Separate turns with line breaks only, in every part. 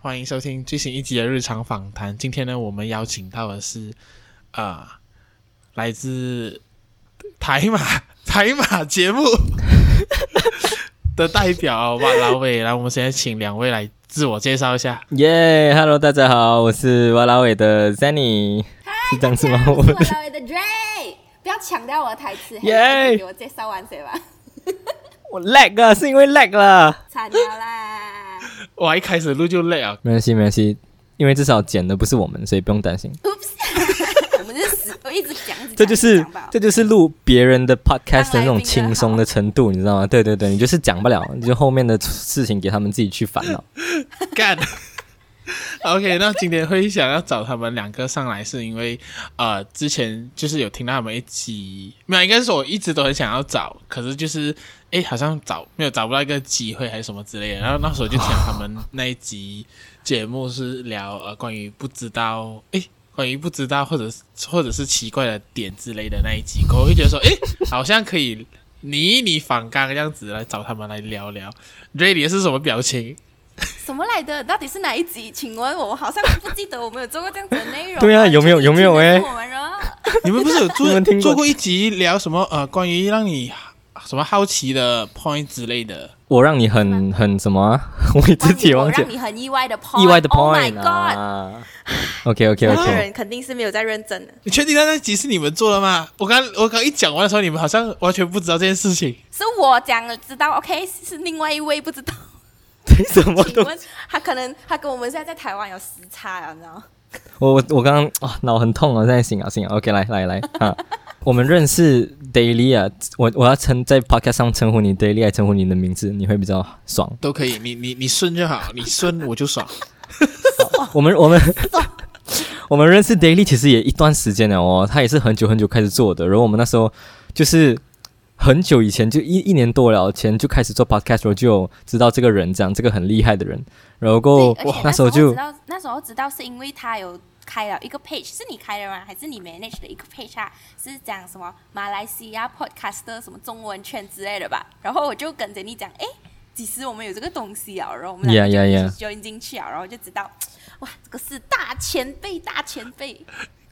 欢迎收听最新一集的日常访谈。今天呢，我们邀请到的是啊、呃，来自台马 台马节目 的代表哇老伟。来，我们现在请两位来自我介绍一下。
耶、yeah,，Hello，大家好，我是哇老伟的。
Hi, 是这样子吗？我是哇老伟的 Dray。不要抢掉我的台词。耶
Yeah.，
给我介绍完谁吧。
我 lag 啊，是因为 lag 了。
惨了啦！
我一开始录就 lag 啊。
没关系，没关系，因为至少剪的不是我们，所以不用担心。
Oops，我们是死，我一直讲，
这就是这就是录别人的 podcast 的那种轻松的程度，你知道吗？对对对，你就是讲不了，你就后面的事情给他们自己去烦恼。
干。OK，那今天会想要找他们两个上来，是因为呃，之前就是有听到他们一起，没有，应该是我一直都很想要找，可是就是哎，好像找没有找不到一个机会还是什么之类的。然后那时候就听他们那一集节目是聊呃关于不知道哎，关于不知道或者 或者是奇怪的点之类的那一集，我会觉得说哎，好像可以你你仿刚这样子来找他们来聊聊。Ready 是什么表情？
什么来的？到底是哪一集？请问我好像不记得我们有做过这样子的内容。
对啊，有没有有没有哎？
你们不是有做做过一集聊什么呃关于让你什么好奇的 point 之类的？
我让你很很什么、啊？我自己忘记。
让你很意外的 point。
意外的 point。Oh my
god。
OK OK OK。
人肯定是没有在认真的。
你确定那那集是你们做的吗？我刚我刚一讲完的时候，你们好像完全不知道这件事情。
是我讲了知道，OK？是另外一位不知道。
什么都？
他可能他跟我们现在在台湾有时差啊，你知道吗？
我我我刚刚啊脑很痛啊，现在醒啊醒啊，OK 来来来啊，我们认识 Daily 啊，我我要称在 Podcast 上称呼你 Daily，还称呼你的名字，你会比较爽。
都可以，你你你顺就好，你顺我就爽。
我们我们我们认识 Daily 其实也一段时间了哦，他也是很久很久开始做的，然后我们那时候就是。很久以前就一一年多了前就开始做 podcast，然后就知道这个人这样，这个很厉害的人。然后那时候就
那时候知道是因为他有开了一个 page，是你开的吗？还是你 manage 的一个 page 啊？是讲什么马来西亚 podcaster 什么中文圈之类的吧？然后我就跟着你讲，哎，其实我们有这个东西啊，然后我们两个就 join 进去啊，然后就知道，哇，这个是大前辈，大前辈，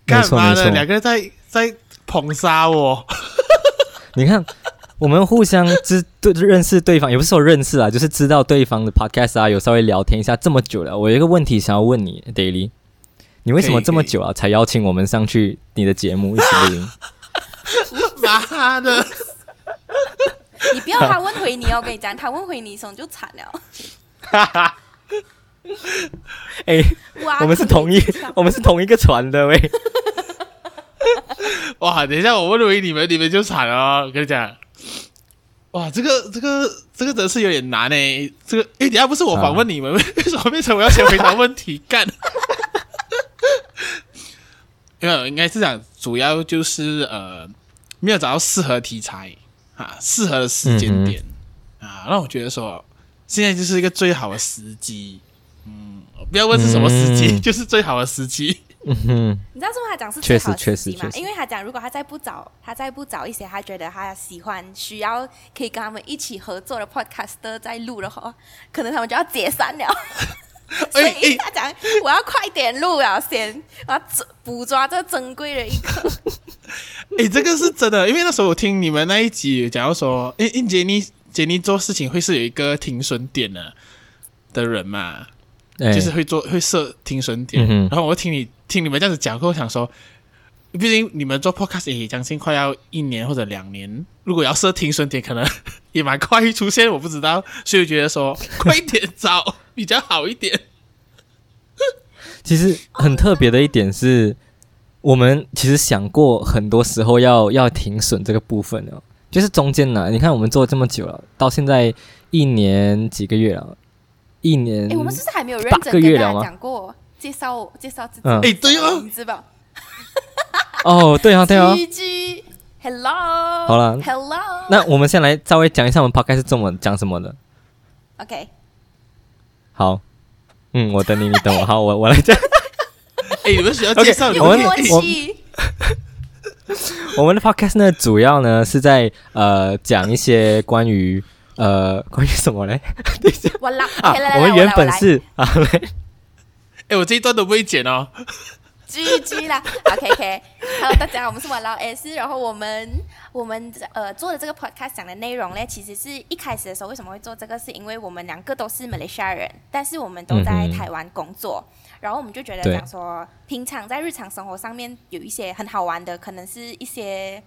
干嘛呢？两个人在在捧杀我。
你看，我们互相知对认识对方，也不是说认识啊，就是知道对方的 podcast 啊，有稍微聊天一下。这么久了，我有一个问题想要问你，Daily，你为什么这么久啊才邀请我们上去你的节目一起录音？
妈的！
你不要他问回你哦，我跟你讲，他问回你，时候就惨了。
哈 哈。哎，我们是同一，我们是同一个船的喂。
哇！等一下，我问回你们，你们就惨了。我跟你讲，哇，这个这个这个真是有点难诶。这个，哎，等下不是我访问你们，啊、为什么变成我要先回答问题？干！因为应该是讲，主要就是呃，没有找到适合题材啊，适合的时间点、嗯、啊，让我觉得说，现在就是一个最好的时机。嗯，不要问是什么时机，嗯、就是最好的时机。嗯
哼，
你知道为什么他讲是最好的时机吗？
确实确实确实，
因为他讲，如果他再不找，他再不找一些他觉得他喜欢、需要可以跟他们一起合作的 podcaster 再录的话，可能他们就要解散了。所以他讲，我要快点录啊，先我要捕抓这珍贵的一刻。
哎，这个是真的，因为那时候我听你们那一集，假如说，哎，杰尼杰尼做事情会是有一个停损点的的人嘛？欸、就是会做会设停损点，嗯、然后我听你听你们这样子讲，我想说，毕竟你们做 podcast 也将近快要一年或者两年，如果要设停损点，可能也蛮快出现，我不知道，所以我觉得说快点找比较好一点。
其实很特别的一点是，我们其实想过很多时候要要停损这个部分哦，就是中间呢，你看我们做了这么久了，到现在一年几个月了。一年，哎，
我们是不是还没有认真跟大家讲过介绍介绍自己？
哎，对哦，
名字吧。
哦，对啊，对啊。
Hello，
好了
，Hello。
那我们先来稍微讲一下我们 podcast 是怎么讲什么的。
OK。
好，嗯，我等你，你等我。好，我我来讲。
哎，你们需要介绍
我们我 我们的 podcast 呢，主要呢是在呃讲一些关于。呃，关于什么嘞？等一下啊，我们原本是啊，
哎，我这一段都不会剪哦。
GG 啦，OK OK，Hello，大家好，我们是玩老 S，然后我们我们呃做的这个 podcast 讲的内容呢，其实是一开始的时候为什么会做这个，是因为我们两个都是马来西亚人，但是我们都在台湾工作，嗯、然后我们就觉得讲说，平常在日常生活上面有一些很好玩的，可能是一些。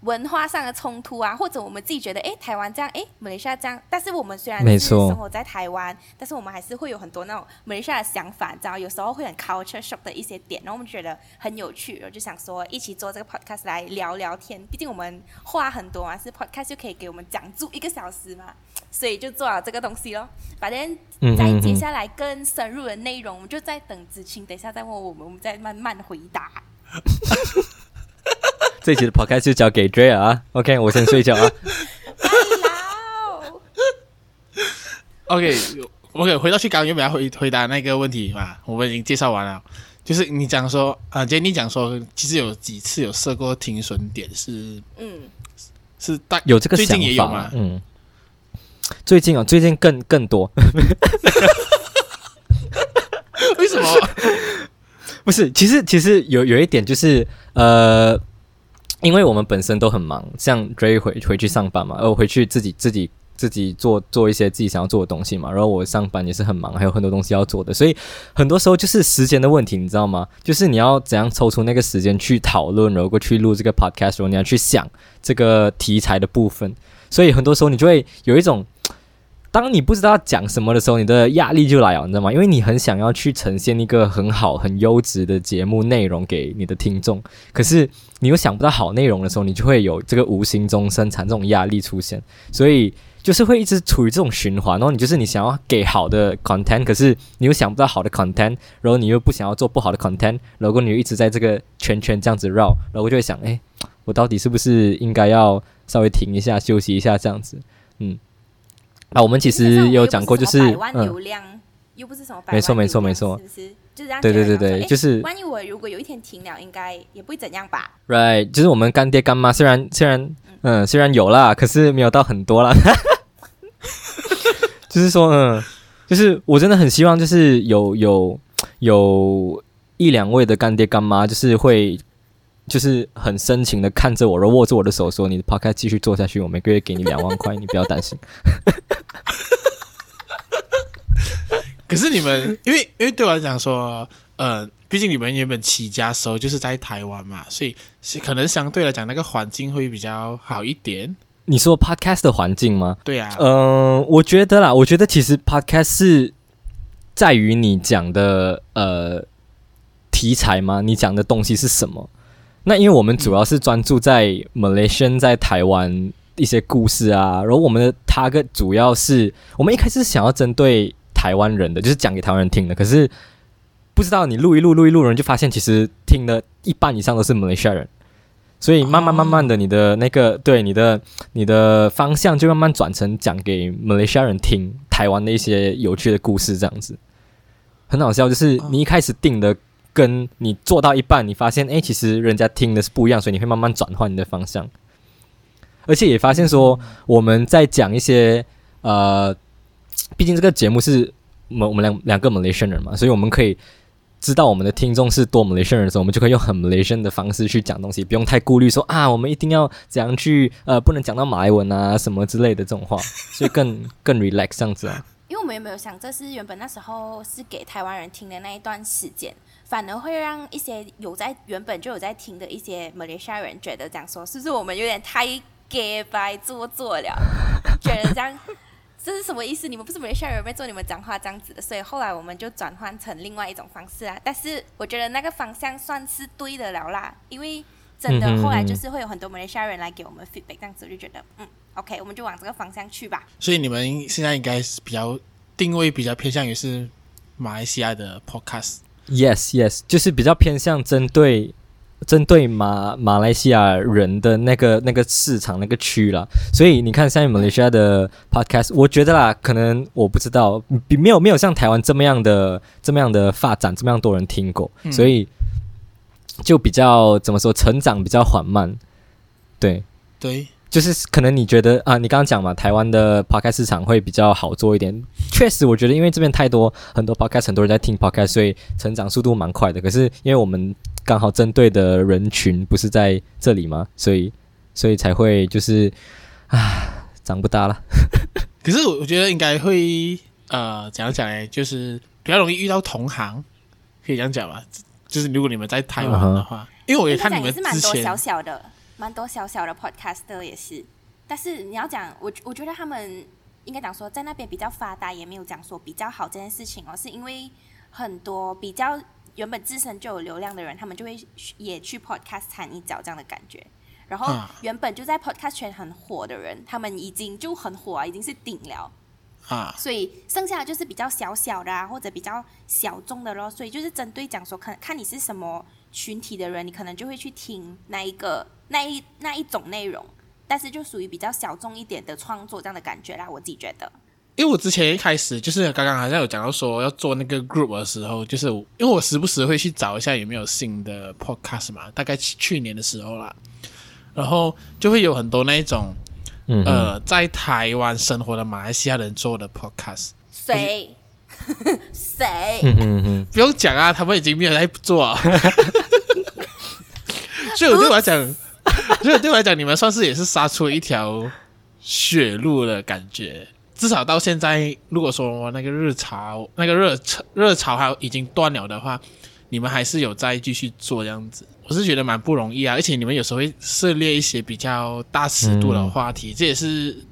文化上的冲突啊，或者我们自己觉得，哎，台湾这样，哎，马来西亚这样，但是我们虽然是生活在台湾，但是我们还是会有很多那种马来西亚的想法，你知道，有时候会很 culture shock 的一些点，然后我们觉得很有趣，我就想说一起做这个 podcast 来聊聊天，毕竟我们话很多嘛，是 podcast 就可以给我们讲足一个小时嘛，所以就做了这个东西咯。反正在接下来更深入的内容，我们就在等子清，等一下再问我们，我们再慢慢回答。
这期的 podcast 就交给 Drea 啊，OK，我先睡觉啊。
OK，OK，回到去刚刚有没有要回回答那个问题嘛？我们已经介绍完了，就是你讲说啊，今天你讲说，其实有几次有设过停损点是，嗯，是大
有这个想法，最近也有吗？嗯，最近啊，最近更更多。
为什么？
不是，其实其实有有一点就是呃。因为我们本身都很忙，像 Dre 回回去上班嘛，然后回去自己自己自己做做一些自己想要做的东西嘛，然后我上班也是很忙，还有很多东西要做的，所以很多时候就是时间的问题，你知道吗？就是你要怎样抽出那个时间去讨论，然后过去录这个 podcast，然后你要去想这个题材的部分，所以很多时候你就会有一种。当你不知道讲什么的时候，你的压力就来了，你知道吗？因为你很想要去呈现一个很好、很优质的节目内容给你的听众，可是你又想不到好内容的时候，你就会有这个无形中生产这种压力出现，所以就是会一直处于这种循环。然后你就是你想要给好的 content，可是你又想不到好的 content，然后你又不想要做不好的 content，然后你又一直在这个圈圈这样子绕，然后我就会想，哎，我到底是不是应该要稍微停一下、休息一下这样子？嗯。啊，我们其实有讲过，就是
百万流量，嗯、又不是什么百万流量，
没错没错没错，
是不是？就是这样。
对对对对，就是。
万一我如果有一天停了，应该也不会怎样吧
？Right，就是我们干爹干妈，虽然虽然嗯，嗯，虽然有啦，可是没有到很多啦。就是说，嗯，就是我真的很希望，就是有有有一两位的干爹干妈，就是会。就是很深情的看着我，然后握着我的手说：“你的 podcast 继续做下去，我每个月给你两万块，你不要担心。”
可是你们，因为因为对我来讲说，呃，毕竟你们原本起家时候就是在台湾嘛，所以可能相对来讲那个环境会比较好一点。
你说 podcast 的环境吗？
对啊。
嗯、呃，我觉得啦，我觉得其实 podcast 是在于你讲的呃题材吗？你讲的东西是什么？那因为我们主要是专注在 Malaysian 在台湾一些故事啊，然后我们的 target 主要是我们一开始想要针对台湾人的，就是讲给台湾人听的。可是不知道你录一录录一录，人就发现其实听的一半以上都是 Malaysia 人，所以慢慢慢慢的，你的那个对你的你的方向就慢慢转成讲给 Malaysia 人听台湾的一些有趣的故事，这样子很好笑。就是你一开始定的。跟你做到一半，你发现哎，其实人家听的是不一样，所以你会慢慢转换你的方向。而且也发现说，我们在讲一些呃，毕竟这个节目是我们我们两两个 Malaysia 人嘛，所以我们可以知道我们的听众是多 Malaysia 人的时候，我们就可以用很 Malaysia 的方式去讲东西，不用太顾虑说啊，我们一定要怎样去呃，不能讲到马来文啊什么之类的这种话，所以更更 relax 这样子啊。
因为我们有没有想，这是原本那时候是给台湾人听的那一段时间。反而会让一些有在原本就有在听的一些马来西亚人觉得这样说，是不是我们有点太假掰做作了？觉得这样这是什么意思？你们不是马来西亚人，没做你们讲话这样子的，所以后来我们就转换成另外一种方式啊。但是我觉得那个方向算是对的了啦，因为真的后来就是会有很多马来西亚人来给我们 feedback，这样子我就觉得嗯，OK，我们就往这个方向去吧。
所以你们现在应该是比较定位比较偏向于是马来西亚的 podcast。
Yes, yes，就是比较偏向针对针对马马来西亚人的那个那个市场那个区啦。所以你看，像马来西亚的 podcast，我觉得啦，可能我不知道，比没有没有像台湾这么样的这么样的发展，这么样多人听过，所以就比较怎么说，成长比较缓慢。对
对，
就是可能你觉得啊，你刚刚讲嘛，台湾的 podcast 市场会比较好做一点。确实，我觉得因为这边太多很多 podcast，很多人在听 podcast，所以成长速度蛮快的。可是因为我们刚好针对的人群不是在这里吗，所以所以才会就是啊，长不大了。
可是我我觉得应该会呃，怎样讲呢？就是比较容易遇到同行，可以这样讲吧？就是如果你们在台湾的话，uh huh. 因为我也看你们之前
是蛮多小小的。蛮多小小的 podcaster 也是，但是你要讲我，我觉得他们应该讲说在那边比较发达，也没有讲说比较好这件事情哦，是因为很多比较原本自身就有流量的人，他们就会也去 podcast 掺一脚这样的感觉。然后原本就在 podcast 圈很火的人，他们已经就很火啊，已经是顶了啊，所以剩下的就是比较小小的啊，或者比较小众的咯。所以就是针对讲说，看看你是什么群体的人，你可能就会去听那一个。那一那一种内容，但是就属于比较小众一点的创作这样的感觉啦，我自己觉得。
因为我之前一开始就是刚刚好像有讲到说要做那个 group 的时候，就是因为我时不时会去找一下有没有新的 podcast 嘛，大概去年的时候啦，然后就会有很多那一种，嗯，呃，在台湾生活的马来西亚人做的 podcast。
谁？谁？
不用讲啊，他们已经没有在做啊。所以我对我来讲。所以对我来讲，你们算是也是杀出了一条血路的感觉。至少到现在，如果说那个热潮、那个热潮、热潮还已经断了的话，你们还是有在继续做这样子。我是觉得蛮不容易啊。而且你们有时候会涉猎一些比较大尺度的话题，嗯、这也是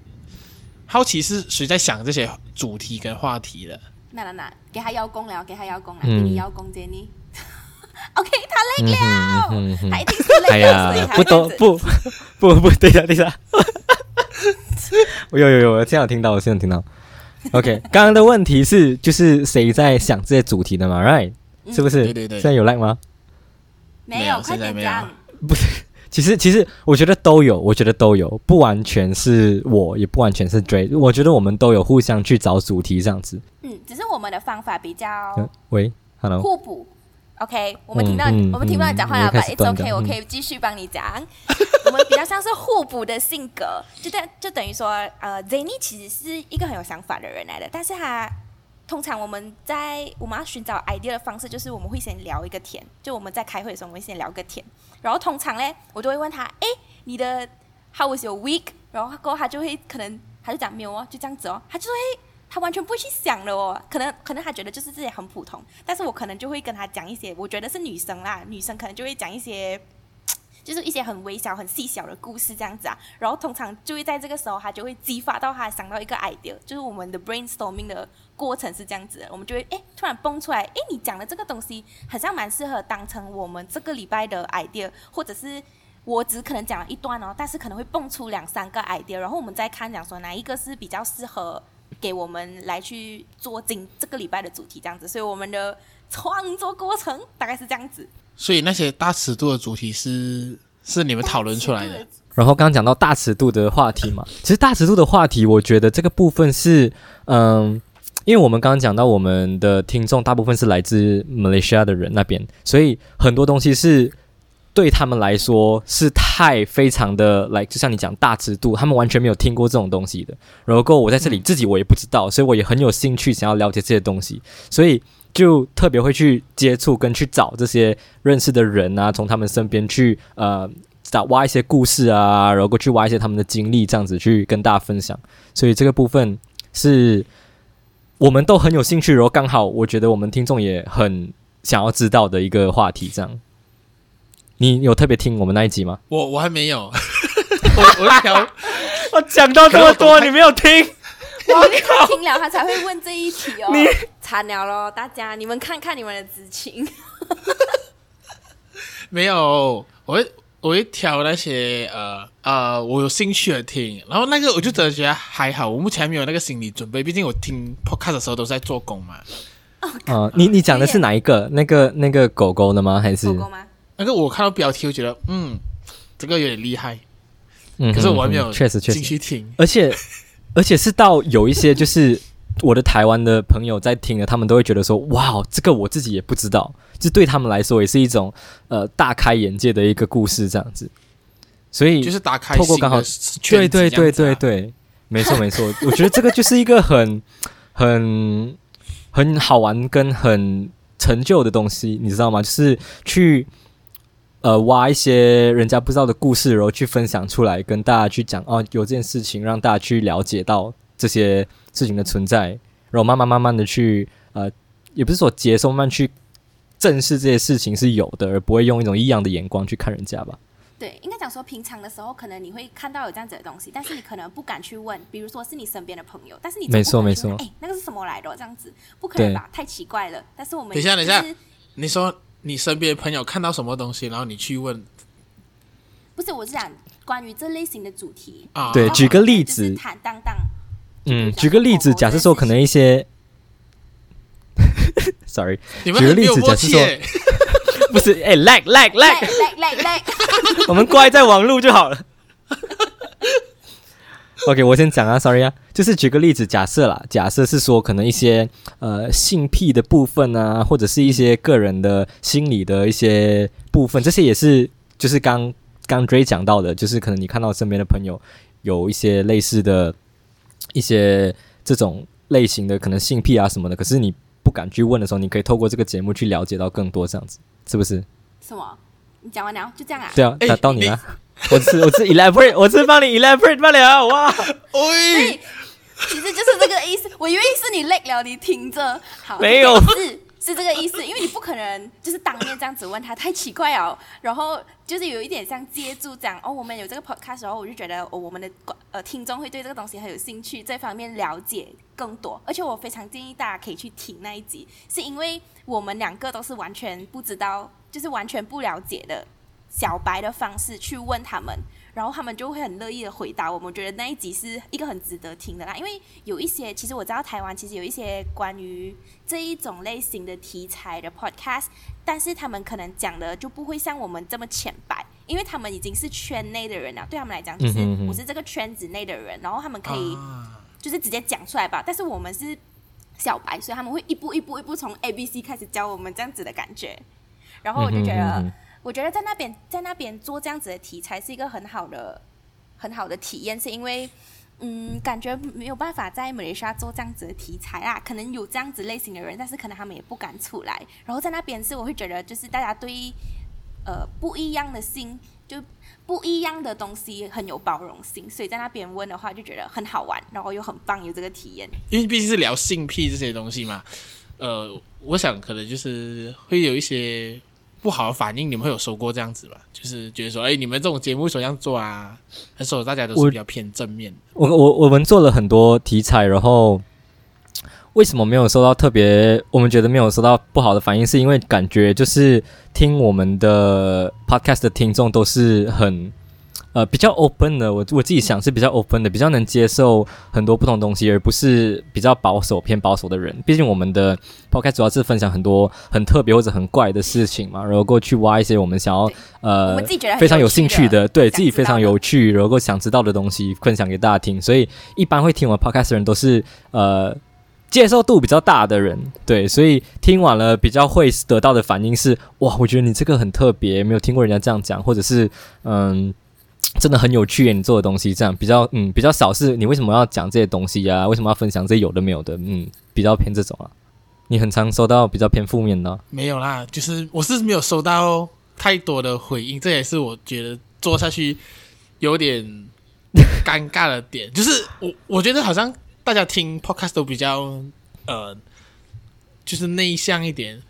好奇是谁在想这些主题跟话题的。
那那那，给他邀功了，给他邀功了，给你邀功，杰尼。OK，他累了，嗯、哼哼哼他一定是累了，哎、呀
不懂不不不，等一下等一下，我 有有有，我现在有听到，我现在有听到。OK，刚刚的问题是就是谁在想这些主题的嘛？Right，、嗯、是不是？
对对对。
现在有 like 吗？
没有，快点讲。
不是，其实其实我觉得都有，我觉得都有，不完全是我，也不完全是 Dray，我觉得我们都有互相去找主题这样子。
嗯，只是我们的方法比较。
喂，Hello。
互补。OK，我们听到、嗯、我们听不到你讲话了吧？It's OK，我可以继续帮你讲。嗯、我们比较像是互补的性格，就等就等于说，呃，Zenny 其实是一个很有想法的人来的，但是他通常我们在我们要寻找 idea 的方式，就是我们会先聊一个天，就我们在开会的时候，我们会先聊个天，然后通常呢，我就会问他，哎，你的 How was your week？然后过后他就会可能他就讲没有哦，就这样子哦，他就会。他完全不会去想的哦，可能可能他觉得就是这些很普通，但是我可能就会跟他讲一些，我觉得是女生啦，女生可能就会讲一些，就是一些很微小、很细小的故事这样子啊，然后通常就会在这个时候，他就会激发到他想到一个 idea，就是我们的 brainstorming 的过程是这样子，我们就会诶突然蹦出来，诶你讲的这个东西好像蛮适合当成我们这个礼拜的 idea，或者是我只可能讲了一段哦，但是可能会蹦出两三个 idea，然后我们再看讲说哪一个是比较适合。给我们来去做今这个礼拜的主题这样子，所以我们的创作过程大概是这样子。所以那些大尺度的主题是是你们讨论出来的。
然后刚刚讲到大尺度的话题嘛，其实大尺度的话题，我觉得这个部分是嗯，因为我们刚刚讲到我们的听众大部分是来自马来西亚的人那边，所以很多东西是。对他们来说是太非常的来，就像你讲大尺度，他们完全没有听过这种东西的。然后我在这里自己我也不知道，所以我也很有兴趣想要了解这些东西，所以就特别会去接触跟去找这些认识的人啊，从他们身边去呃找挖一些故事啊，然后去挖一些他们的经历，这样子去跟大家分享。所以这个部分是我们都很有兴趣，然后刚好我觉得我们听众也很想要知道的一个话题，这样。你有特别听我们那一集吗？
我我还没有，我我一条，
我讲到这么多，你没有听？
我靠，听了他才会问这一题哦。你惨了咯，大家你们看看你们的知情。
没有，我会我会挑那些呃呃我有兴趣的听，然后那个我就真的觉得还好，我目前还没有那个心理准备，毕竟我听 podcast 的时候都是在做工嘛。
哦、呃，你你讲的是哪一个？那个那个狗狗的吗？还是狗狗吗？
那个我看到标题，我觉得嗯，这个有点厉害，嗯，可是我还没有确实确实。进去听，
而且而且是到有一些就是我的台湾的朋友在听了，他们都会觉得说哇，这个我自己也不知道，就对他们来说也是一种呃大开眼界的一个故事这样子，所以
就是打开
透过刚好对对对对对，没错没错，我觉得这个就是一个很很很好玩跟很成就的东西，你知道吗？就是去呃挖一些人家不知道的故事，然后去分享出来，跟大家去讲哦，有这件事情让大家去了解到这些事情的存在，然后慢慢慢慢的去呃，也不是说接受，慢慢去正视这些事情是有的，而不会用一种异样的眼光去看人家吧。
对，应该讲说，平常的时候可能你会看到有这样子的东西，但是你可能不敢去问，比如说是你身边的朋友，但是你没错没错，哎，那个是什么来的？这样子不可能吧？太奇怪了。但是我们
等一下等一下，你说你身边朋友看到什么东西，然后你去问？
不是，我是讲关于这类型的主题
啊。对，举个例子，
坦荡荡。
嗯，举个例子，假设说可能一些，sorry，
举个例子，假设说。
不是，哎，lag lag lag
lag lag lag，
我们乖在网路就好了。OK，我先讲啊，Sorry 啊，就是举个例子，假设啦，假设是说可能一些呃性癖的部分啊，或者是一些个人的心理的一些部分，这些也是就是刚刚 Dray 讲到的，就是可能你看到身边的朋友有一些类似的一些这种类型的可能性癖啊什么的，可是你不敢去问的时候，你可以透过这个节目去了解到更多这样子。是不是？
什么？你讲完了，就这样啊？
对啊，那到你了。我是我是 elaborate，我是帮你 elaborate 不了。哇，
喂，其实就是这个意思。我以为是你累了，你听着。好，
没有。
是。是这个意思，因为你不可能就是当面这样子问他，太奇怪哦。然后就是有一点像接住讲哦，我们有这个 podcast 时候，我就觉得哦，我们的呃听众会对这个东西很有兴趣，这方面了解更多。而且我非常建议大家可以去听那一集，是因为我们两个都是完全不知道，就是完全不了解的小白的方式去问他们。然后他们就会很乐意的回答我们，觉得那一集是一个很值得听的啦。因为有一些，其实我知道台湾其实有一些关于这一种类型的题材的 podcast，但是他们可能讲的就不会像我们这么浅白，因为他们已经是圈内的人了，对他们来讲就是我是这个圈子内的人，然后他们可以就是直接讲出来吧。但是我们是小白，所以他们会一步一步一步从 A B C 开始教我们这样子的感觉，然后我就觉得。我觉得在那边，在那边做这样子的题材是一个很好的、很好的体验，是因为，嗯，感觉没有办法在马来西亚做这样子的题材啊。可能有这样子类型的人，但是可能他们也不敢出来。然后在那边是，我会觉得就是大家对呃不一样的心，就不一样的东西很有包容性，所以在那边问的话就觉得很好玩，然后又很棒，有这个体验。
因为毕竟是聊性癖这些东西嘛，呃，我想可能就是会有一些。不好的反应，你们会有收过这样子吧？就是觉得说，哎，你们这种节目怎么样做啊？还是说大家都是比较偏正面。
我我我们做了很多题材，然后为什么没有收到特别？我们觉得没有收到不好的反应，是因为感觉就是听我们的 podcast 的听众都是很。呃，比较 open 的，我我自己想是比较 open 的，比较能接受很多不同东西，而不是比较保守偏保守的人。毕竟我们的 podcast 主要是分享很多很特别或者很怪的事情嘛，然后过去挖一些我们想要呃非常有兴趣的，对自己非常有趣，然后想知道的东西分享给大家听。所以一般会听我们 podcast 的人都是呃接受度比较大的人，对，所以听完了比较会得到的反应是哇，我觉得你这个很特别，没有听过人家这样讲，或者是嗯。真的很有趣耶，你做的东西这样比较嗯比较少是，你为什么要讲这些东西呀、啊？为什么要分享这些有的没有的？嗯，比较偏这种啊。你很常收到比较偏负面的？
没有啦，就是我是没有收到太多的回应，这也是我觉得做下去有点尴尬的点。就是我我觉得好像大家听 podcast 都比较呃，就是内向一点，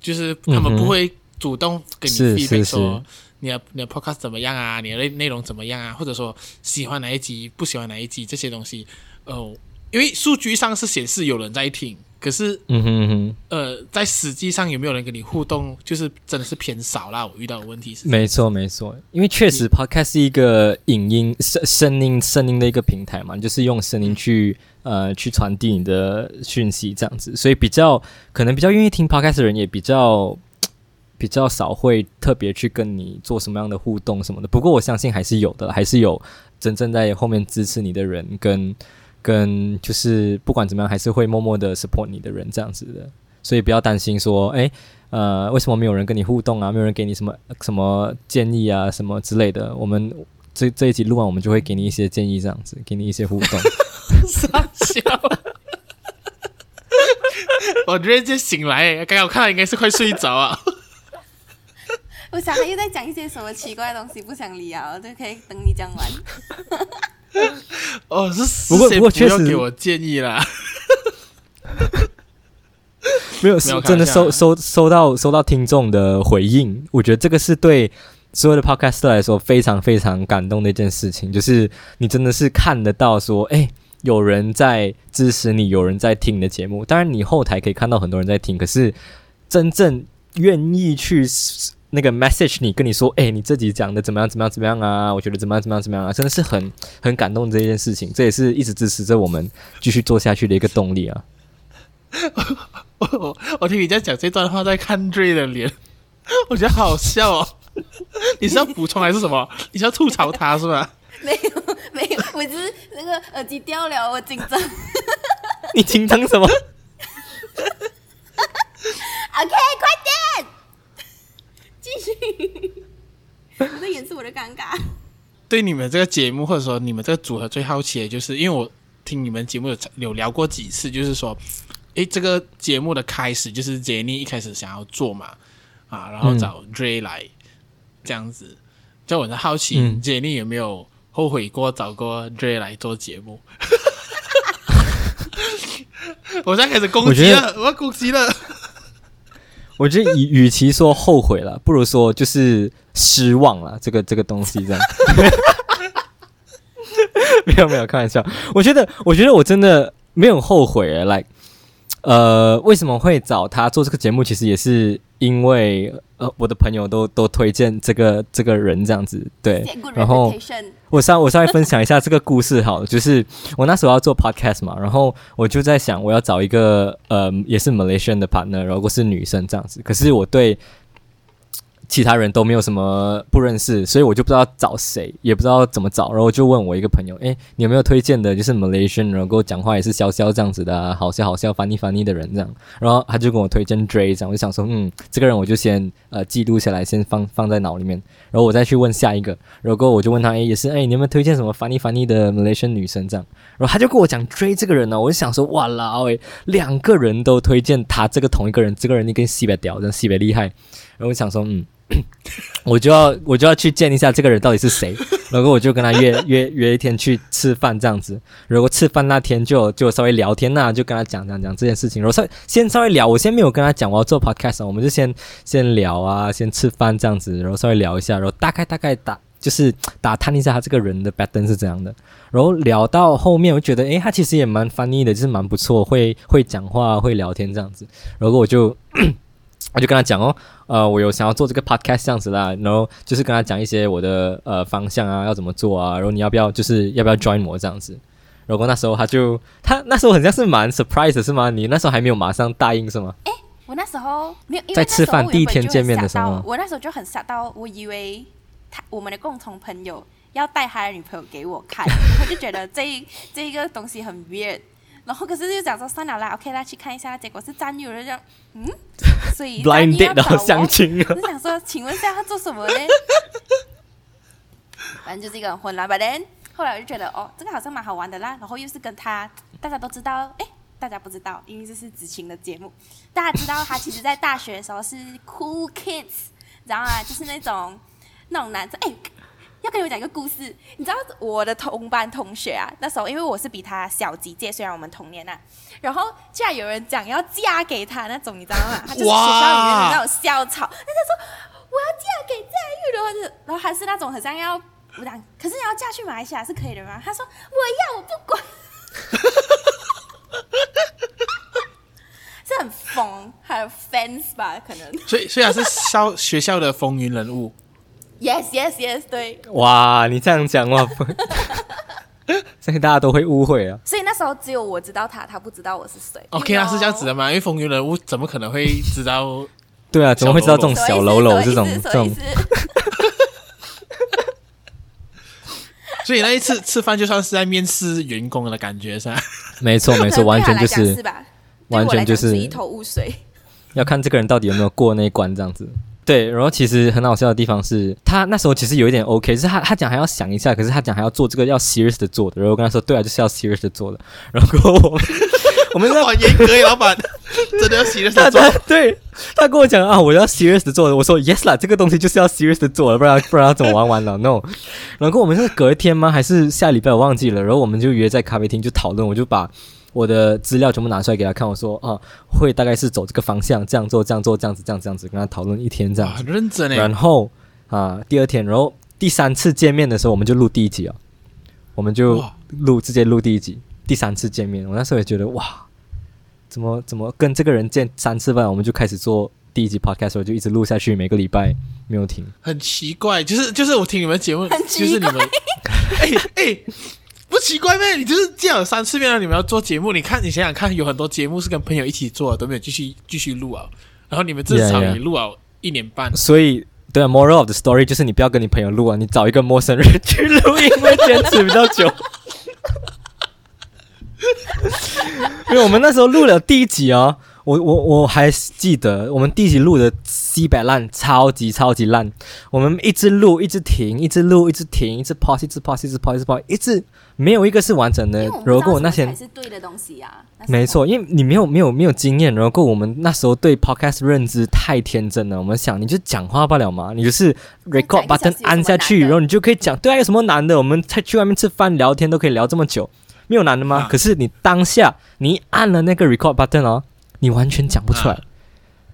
就是他们不会主动给你 feedback 说。你的你的 podcast 怎么样啊？你的内内容怎么样啊？或者说喜欢哪一集，不喜欢哪一集这些东西，呃，因为数据上是显示有人在听，可是，
嗯哼嗯哼，
呃，在实际上有没有人跟你互动，就是真的是偏少啦。我遇到的问题是，
没错没错，因为确实 podcast 是一个影音声声音声音的一个平台嘛，就是用声音去呃去传递你的讯息这样子，所以比较可能比较愿意听 podcast 的人也比较。比较少会特别去跟你做什么样的互动什么的，不过我相信还是有的，还是有真正在后面支持你的人，跟跟就是不管怎么样，还是会默默的 support 你的人这样子的，所以不要担心说，诶，呃，为什么没有人跟你互动啊？没有人给你什么什么建议啊，什么之类的？我们这这一集录完，我们就会给你一些建议，这样子，给你一些互动。
傻笑。我突然间醒来，刚刚我看到应该是快睡着啊。
我想他又在讲一些什么奇怪的东西，不想理啊，就可以等你讲完。
哦，是
不过不过确实
给我建议啦。
没有，是真的收收收到收到听众的回应，我觉得这个是对所有的 podcaster 来说非常非常感动的一件事情，就是你真的是看得到说，哎，有人在支持你，有人在听你的节目。当然，你后台可以看到很多人在听，可是真正愿意去。那个 message 你跟你说，哎，你这集讲的怎么样？怎么样？怎么样啊？我觉得怎么样？怎么样？怎么样啊？真的是很很感动这件事情，这也是一直支持着我们继续做下去的一个动力啊！
我我我听你在讲这段话，在看 Dray 的脸，我觉得好好笑哦。你是要补充还是什么？你是要吐槽他是吧？
没有没有，我只是那个耳机掉了，我紧张。
你紧张什么
？OK，快点。我在掩饰我的尴尬。
对你们这个节目，或者说你们这个组合，最好奇的就是，因为我听你们节目有有聊过几次，就是说，诶，这个节目的开始就是 Jenny 一开始想要做嘛，啊，然后找 Dray 来、嗯、这样子，就我很好奇、嗯、Jenny 有没有后悔过找过 Dray 来做节目？我现在开始攻击了，我，我要攻击了。
我觉得与与其说后悔了，不如说就是失望了。这个这个东西这样，没有没有开玩笑。我觉得我觉得我真的没有后悔。Like，呃，为什么会找他做这个节目？其实也是因为呃，我的朋友都都推荐这个这个人这样子。对，然后。我稍我稍微分享一下这个故事好，就是我那时候要做 podcast 嘛，然后我就在想我要找一个呃也是 Malaysian 的 partner，然后是女生这样子，可是我对。其他人都没有什么不认识，所以我就不知道找谁，也不知道怎么找，然后就问我一个朋友，诶，你有没有推荐的？就是 Malaysian，然后跟我讲话也是笑笑这样子的、好笑好笑，funny funny 的人这样。然后他就跟我推荐 Dray，这样我就想说，嗯，这个人我就先呃记录下来，先放放在脑里面，然后我再去问下一个。然后我就问他，诶，也是，诶，你有没有推荐什么 funny funny 的 Malaysian 女生这样？然后他就跟我讲 Dray 这个人呢，我就想说，哇啦，诶，两个人都推荐他这个同一个人，这个人你跟西北屌，真西北厉害。然后我想说，嗯。我就要我就要去见一下这个人到底是谁，然后我就跟他约约约一天去吃饭这样子。如果吃饭那天就就稍微聊天那、啊、就跟他讲讲讲这件事情。然后稍先稍微聊，我先没有跟他讲我要做 podcast，我们就先先聊啊，先吃饭这样子，然后稍微聊一下，然后大概大概打就是打探一下他这个人的 pattern 是怎样的。然后聊到后面，我觉得诶，他其实也蛮 funny 的，就是蛮不错，会会讲话，会聊天这样子。然后我就。我就跟他讲哦，呃，我有想要做这个 podcast 这样子啦，然后就是跟他讲一些我的呃方向啊，要怎么做啊，然后你要不要就是要不要 join 我这样子，然后那时候他就他那时候好像是蛮 surprise 是吗？你那时候还没有马上答应是吗？诶，
我那时候没有，
在吃饭第一天见面的时候，
我那时候就很吓到，我以为他我们的共同朋友要带他的女朋友给我看，我就觉得这这一个东西很 weird。然后可是又讲说算了啦，OK 啦，去看一下，结果是战友，就这样，嗯，所以
blind date 然后相亲，
我就想说，请问一下他做什么嘞？反正就是一个很混乱吧。但后来我就觉得，哦，这个好像蛮好玩的啦。然后又是跟他，大家都知道，诶，大家不知道，因为这是子晴的节目。大家知道他其实在大学的时候是 cool kids，然后啊，就是那种那种男生，诶。要跟你们讲一个故事，你知道我的同班同学啊，那时候因为我是比他小几届，虽然我们同年啊，然后居然有人讲要嫁给他那种，你知道吗？他就是学校里面的 那种校草，他就说我要嫁给在玉的，然后然后还是那种好像要我讲，可是你要嫁去马来西亚是可以的吗？他说我要，我不管，是很疯，还有 fans 吧，可能，
所以虽然是校学校的风云人物。
Yes, yes, yes，对。
哇，你这样讲话，所以大家都会误会啊。
所以那时候只有我知道他，他不知道我是谁。
OK，啊是这样子的吗？因为风云人物怎么可能会知道？
对啊，怎么会知道这种小喽啰这种这种？
所以那一次吃饭就算是在面试员工的感觉是吧？
没错，没错，完全就是，
是吧？
完全就是
一头雾水。
要看这个人到底有没有过那一关，这样子。对，然后其实很好笑的地方是他那时候其实有一点 OK，是他他讲还要想一下，可是他讲还要做这个要 serious 的做的，然后我跟他说对啊，就是要 serious 的做的，然后 我们我们
很严格，老板真的要 serious 的做
他他，对他跟我讲啊，我要 serious 的做的，我说 yes 啦，这个东西就是要 serious 的做的，不然不然要怎么玩完了？No，然后我们是隔一天吗？还是下礼拜我忘记了，然后我们就约在咖啡厅就讨论，我就把。我的资料全部拿出来给他看，我说啊，会大概是走这个方向，这样做，这样做，这样子，这样这样子，跟他讨论一天这样子，
很认真诶。
然后啊，第二天，然后第三次见面的时候，我们就录第一集啊，我们就录直接录第一集。第三次见面，我那时候也觉得哇，怎么怎么跟这个人见三次半，我们就开始做第一集 podcast，我就一直录下去，每个礼拜没有停。
很奇怪，就是就是我听你们节目，就是你们，哎 哎。不奇怪咩？你就是见了三次面了，你们要做节目，你看，你想想看，有很多节目是跟朋友一起做的，都没有继续继续录啊。然后你们至少也录了一年半。
所以，对啊，moral of the story 就是你不要跟你朋友录啊，你找一个陌生人去录，因为坚持比较久。因为我们那时候录了第一集哦。我我我还记得我们第一集录的西北烂，超级超级烂。我们一直录，一直停，一直录，一直停，一直 pause，一直 pause，一直 pause，一直 pause，一直没有一个是完整的。如果我那天
是对的东西啊，
没错，因为你没有没有没有经验，然后我们那时候对 podcast 认知太天真了。我们想，你就讲话罢了嘛，你就是 record button 按下去，然后你就可以讲。对啊，有什么难的？我们才去外面吃饭聊天都可以聊这么久，没有难的吗？可是你当下你按了那个 record button 哦。你完全讲不出来，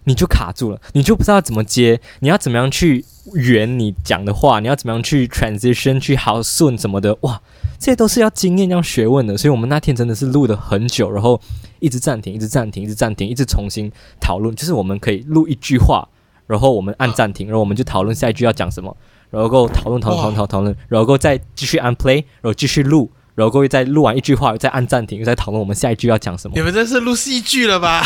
你就卡住了，你就不知道怎么接，你要怎么样去圆你讲的话，你要怎么样去 transition 去好顺什么的，哇，这些都是要经验要学问的。所以我们那天真的是录了很久，然后一直暂停，一直暂停，一直暂停，一直重新讨论。就是我们可以录一句话，然后我们按暂停，然后我们就讨论下一句要讲什么，然后讨论讨论讨论讨论，然后再继续按 play，然后继续录。然后各位再录完一句话，再按暂停，再讨论我们下一句要讲什么。
你们这是录戏剧了吧？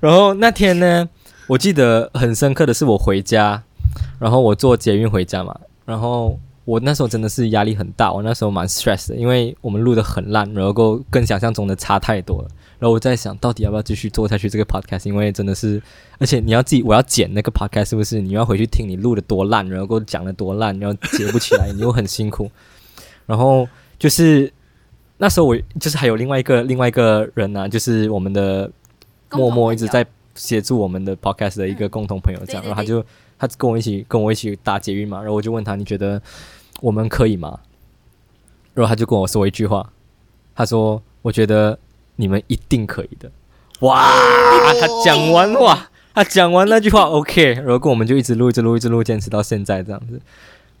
然后那天呢，我记得很深刻的是我回家，然后我坐捷运回家嘛，然后。我那时候真的是压力很大，我那时候蛮 stress 的，因为我们录的很烂，然后跟想象中的差太多了。然后我在想到底要不要继续做下去这个 podcast，因为真的是，而且你要自己，我要剪那个 podcast 是不是？你要回去听你录的多烂，然后讲的多烂，然后接不起来，你又很辛苦。然后就是那时候我就是还有另外一个另外一个人呢、啊，就是我们的默默一直在协助我们的 podcast 的一个共同朋友，这样，然后他就。他跟我一起跟我一起打捷运嘛，然后我就问他，你觉得我们可以吗？然后他就跟我说一句话，他说我觉得你们一定可以的。哇！他讲完哇，他讲完那句话 OK，然后我们就一直录一直录一直录，坚持到现在这样子。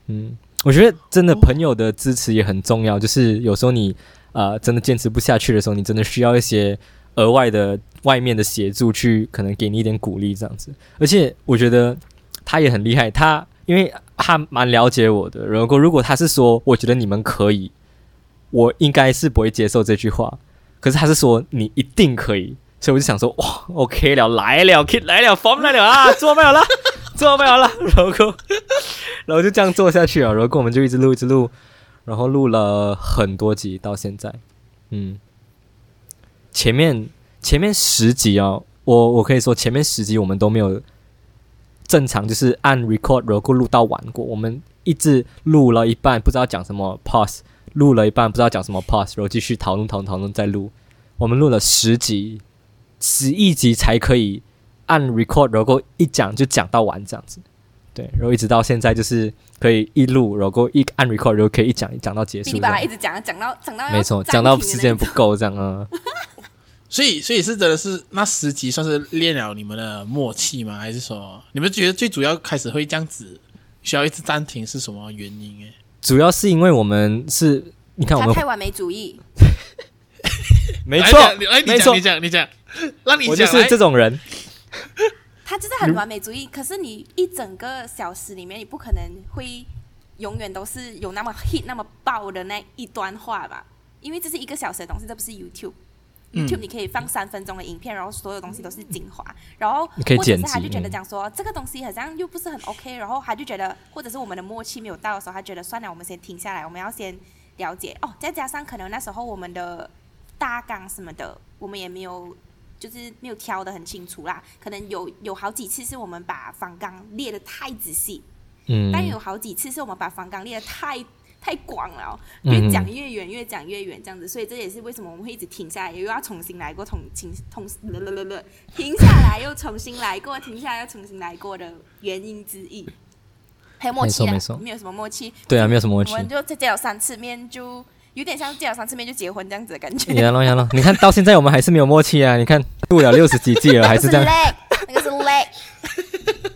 嗯，我觉得真的朋友的支持也很重要，就是有时候你啊、真的坚持不下去的时候，你真的需要一些额外的外面的协助去可能给你一点鼓励这样子。而且我觉得。他也很厉害，他因为他蛮了解我的。如果如果他是说，我觉得你们可以，我应该是不会接受这句话。可是他是说你一定可以，所以我就想说，哇，OK 了，来了，Kid 来了，Form 来了啊，做没有了，做没有了，然后，然后就这样做下去啊。然后我们就一直录，一直录，然后录了很多集到现在。嗯，前面前面十集啊，我我可以说前面十集我们都没有。正常就是按 record，然后录到完过。我们一直录了一半，不知道讲什么，pause。录了一半，不知道讲什么，pause，然后继续讨论讨论讨论再录。我们录了十集，十一集才可以按 record，然后一讲就讲到完这样子。对，然后一直到现在就是可以一录，然后一按 record，然后可以一讲一讲到结束。
一直讲讲到讲到
没错，讲到时间不够这样啊。
所以，所以是真的是那十集算是练了你们的默契吗？还是说你们觉得最主要开始会这样子需要一直暂停是什么原因？诶，
主要是因为我们是，你看我们
太完美主义，
没错，
你讲，你讲，你讲，让你讲，
我就是这种人。
他就是很完美主义，可是你一整个小时里面，你不可能会永远都是有那么 hit 那么爆的那一段话吧？因为这是一个小时的东西，这不是 YouTube。YouTube 你可以放三分钟的影片，然后所有东西都是精华，然后或者是他就觉得讲说这个东西好像又不是很 OK，然后他就觉得或者是我们的默契没有到的时候，他觉得算了，我们先停下来，我们要先了解哦，再加上可能那时候我们的大纲什么的，我们也没有。就是没有挑得很清楚啦。可能有有好几次是我们把访纲列的太仔细，
嗯，
但有好几次是我们把访纲列的太太广了，越讲越远，越讲越远这样子。所以这也是为什么我们会一直停下来，又要重新来过，重新重了了了了，停下来又重新来过，停下来又重新来过的原因之一。还有默契啊，没错，没有什么默契。
对啊，没有什么默契。
我们就再见了三次面，就有点像见了三次面就结婚这样子的感觉。
呀了你看到现在我们还是没有默契啊！你看录了六十几季了，还是这样。
那个是累。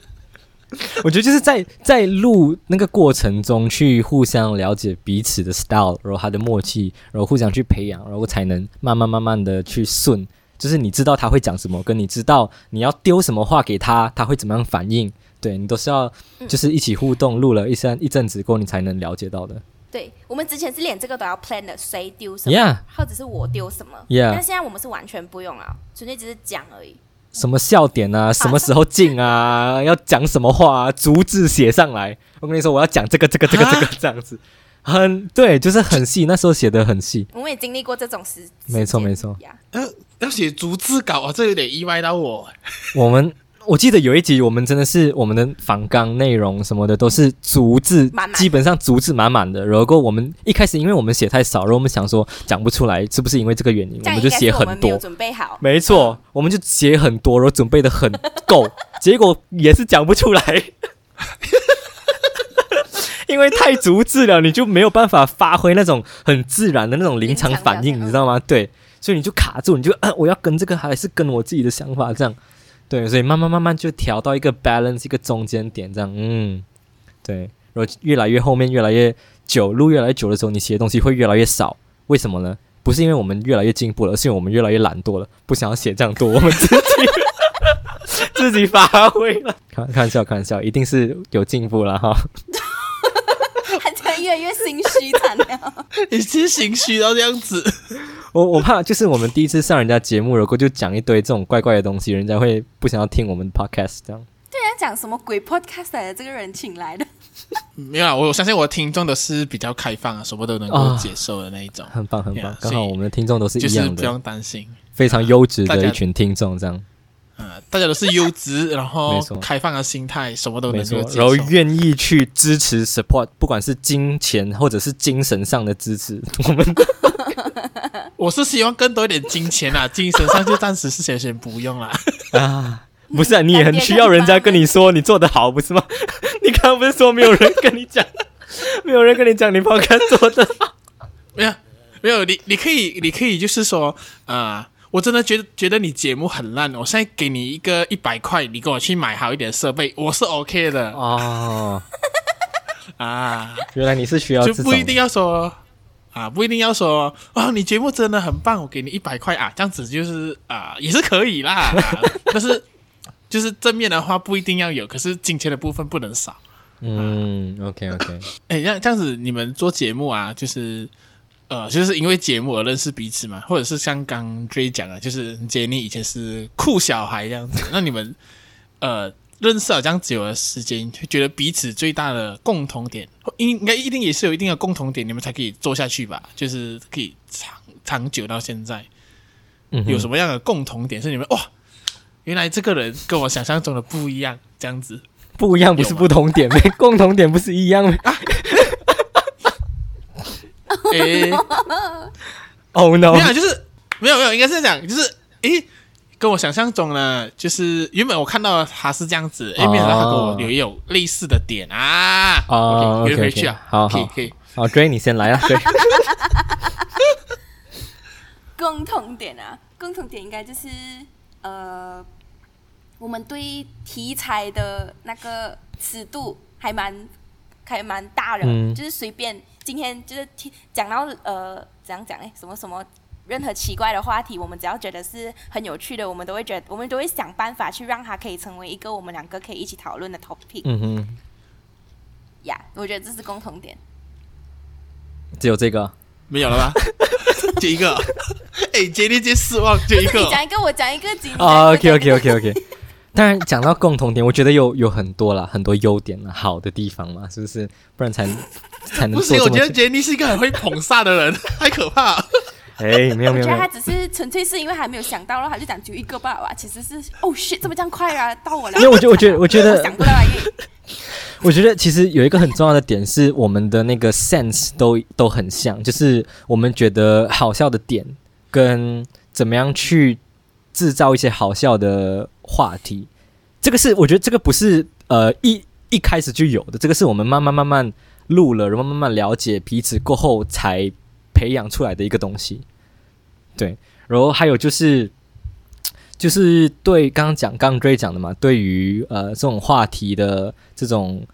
我觉得就是在在录那个过程中，去互相了解彼此的 style，然后他的默契，然后互相去培养，然后才能慢慢慢慢的去顺。就是你知道他会讲什么，跟你知道你要丢什么话给他，他会怎么样反应。对，你都是要就是一起互动，录了一阵一阵子过后，你才能了解到的。
对，我们之前是连这个都要 plan 的，谁丢什
么
或者是我丢什
么.
但现在我们是完全不用了，纯粹只是讲而已。
什么笑点啊？什么时候进啊？啊要讲什么话啊？逐字写上来。我跟你说，我要讲这个、这个、这个、这个这样子，很对，就是很细。那时候写的很细。
我们也经历过这种事。
没错，没错。
要要写逐字稿啊，这有点意外到我。
我们。我记得有一集，我们真的是我们的访纲内容什么的都是逐字，满满基本上逐字满满的。然后我们一开始，因为我们写太少，然后我们想说讲不出来，是不是因为这个原因？我们就写很多。
准备好。
没错，嗯、我们就写很多，然后准备的很够，结果也是讲不出来，因为太逐字了，你就没有办法发挥那种很自然的那种临场反应，你知道吗？对，所以你就卡住，你就啊，我要跟这个还是跟我自己的想法这样。对，所以慢慢慢慢就调到一个 balance，一个中间点，这样，嗯，对，然后越来越后面，越来越久，路越来越久的时候，你写的东西会越来越少。为什么呢？不是因为我们越来越进步了，而是因为我们越来越懒惰了，不想要写这样多，我们自己 自己发挥了。开开玩笑，开玩笑，一定是有进步了哈。
越来越心虚，惨了，
已经心虚到这样子。
我我怕就是我们第一次上人家节目，如果就讲一堆这种怪怪的东西，人家会不想要听我们 podcast 这样。
对啊，讲什么鬼 podcast 来的？这个人请来的？
没有啊，我相信我的听众都是比较开放啊，什么都能够接受的那一种。
哦、很棒很棒，刚好我们的听众都是一样的，
就是不用担心，
非常优质的一群听众这样。
嗯，大家都是优质，然后开放的心态，什么都能够接受，
然后愿意去支持 support，不管是金钱或者是精神上的支持，我们。
我是希望更多一点金钱啊，精神上就暂时是先先不用啦
啊。不是啊，你也很需要人家跟你说你做得好，不是吗？你刚刚不是说没有人跟你讲，没有人跟你讲你 podcast 做的好？
没有，没有，你你可以，你可以就是说啊、呃，我真的觉得觉得你节目很烂，我现在给你一个一百块，你给我去买好一点设备，我是 OK 的
哦。
啊，
原来你是需要
就不一定要说。啊，不一定要说哦，你节目真的很棒，我给你一百块啊，这样子就是啊，也是可以啦。啊、但是就是正面的话不一定要有，可是金钱的部分不能少。
嗯，OK OK。
哎、这样这样子你们做节目啊，就是呃，就是因为节目而认识彼此嘛，或者是像刚 J 讲的，就是杰尼以前是酷小孩这样子，那你们呃。认识了这样久的时间，就觉得彼此最大的共同点，应应该一定也是有一定的共同点，你们才可以做下去吧？就是可以长长久到现在，嗯，有什么样的共同点是你们哇？原来这个人跟我想象中的不一样，这样子
不一样不是不同点，共同点不是一样吗？
哎
，Oh no！
没有，就是没有没有，应该是这样，就是诶。跟我想象中呢，就是原本我看到他是这样子，哎、oh.，没想到他跟我有也有类似的点啊。
哦，
约回去啊，
好好可以，好，Dray 你先来啊。对，
共同点啊，共同点应该就是呃，我们对题材的那个尺度还蛮还蛮大的，嗯、就是随便今天就是听讲到呃，怎样讲哎，什么什么。任何奇怪的话题，我们只要觉得是很有趣的，我们都会觉得，我们都会想办法去让它可以成为一个我们两个可以一起讨论的 topic。
嗯哼，
呀、yeah，我觉得这是共同点。
只有这个？
没有了吧？就一个？哎、欸，杰尼杰失望，就一个。你
讲一个，我讲一个，杰尼。
哦，OK，OK，OK，OK。当然，讲到共同点，我觉得有有很多啦，很多优点啦，好的地方嘛，是不是？不然才才能。不是，
我觉得杰尼是一个很会捧杀的人，太可怕。
哎，没有没有，
我觉得他只是纯粹是因为还没有想到，然后他就讲就一个爸爸。其实是哦，shit，这么这样快啊，到我了。
因为我觉得，我觉得，我觉得，
想不到啊，
我觉得其实有一个很重要的点是，我们的那个 sense 都都很像，就是我们觉得好笑的点跟怎么样去制造一些好笑的话题，这个是我觉得这个不是呃一一开始就有的，这个是我们慢慢慢慢录了，然后慢慢了解彼此过后才培养出来的一个东西。对，然后还有就是。就是对刚刚讲刚刚 Dre 讲的嘛，对于呃这种话题的这种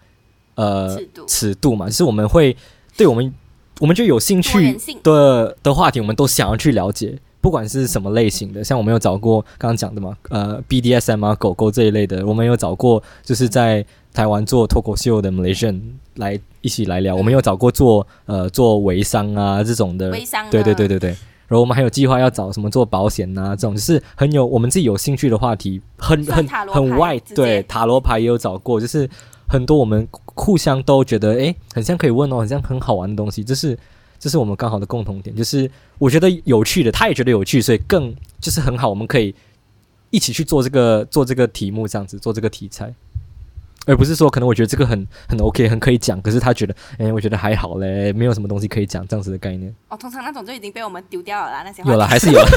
呃
尺度
尺度嘛，就是我们会对我们我们就有兴趣的的话题，我们都想要去了解，不管是什么类型的。像我们有找过刚刚讲的嘛，呃 BDSM 啊狗狗这一类的，我们有找过就是在台湾做脱口秀的 Malaysian 来一起来聊，我们有找过做呃做微商啊这种的，
微商
对对对对对。然后我们还有计划要找什么做保险呐、啊，这种就是很有我们自己有兴趣的话题，很很很外对塔罗牌也有找过，就是很多我们互相都觉得诶很像可以问哦，很像很好玩的东西，就是这是我们刚好的共同点，就是我觉得有趣的，他也觉得有趣，所以更就是很好，我们可以一起去做这个做这个题目，这样子做这个题材。而不是说，可能我觉得这个很很 OK，很可以讲，可是他觉得，哎，我觉得还好嘞，没有什么东西可以讲，这样子的概念。
哦，通常那种就已经被我们丢掉了啦，那些
有了还是有，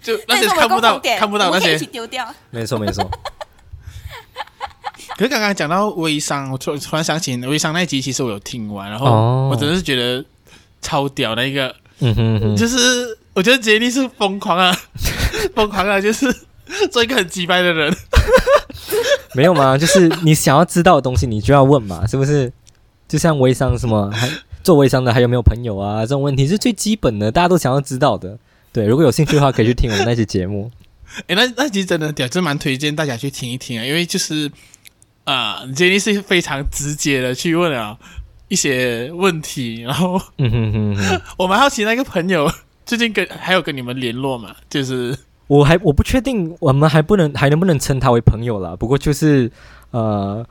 就那些看不到看不到那些
一起丢掉。
没错没错。
可是刚刚讲到微商，我突突然想起微商那一集，其实我有听完，然后我真的是觉得超屌的一个，嗯哼哼，就是我觉得杰尼是疯狂啊，疯狂啊，就是。做一个很机掰的人，
没有吗？就是你想要知道的东西，你就要问嘛，是不是？就像微商什么，还做微商的还有没有朋友啊？这种问题是最基本的，大家都想要知道的。对，如果有兴趣的话，可以去听我们那期节目。
诶，那那集真的屌，真蛮推荐大家去听一听啊，因为就是啊，杰尼是非常直接的去问啊一些问题，然后嗯哼哼哼，我蛮好奇那个朋友最近跟还有跟你们联络嘛，就是。
我还我不确定，我们还不能还能不能称他为朋友了。不过就是呃，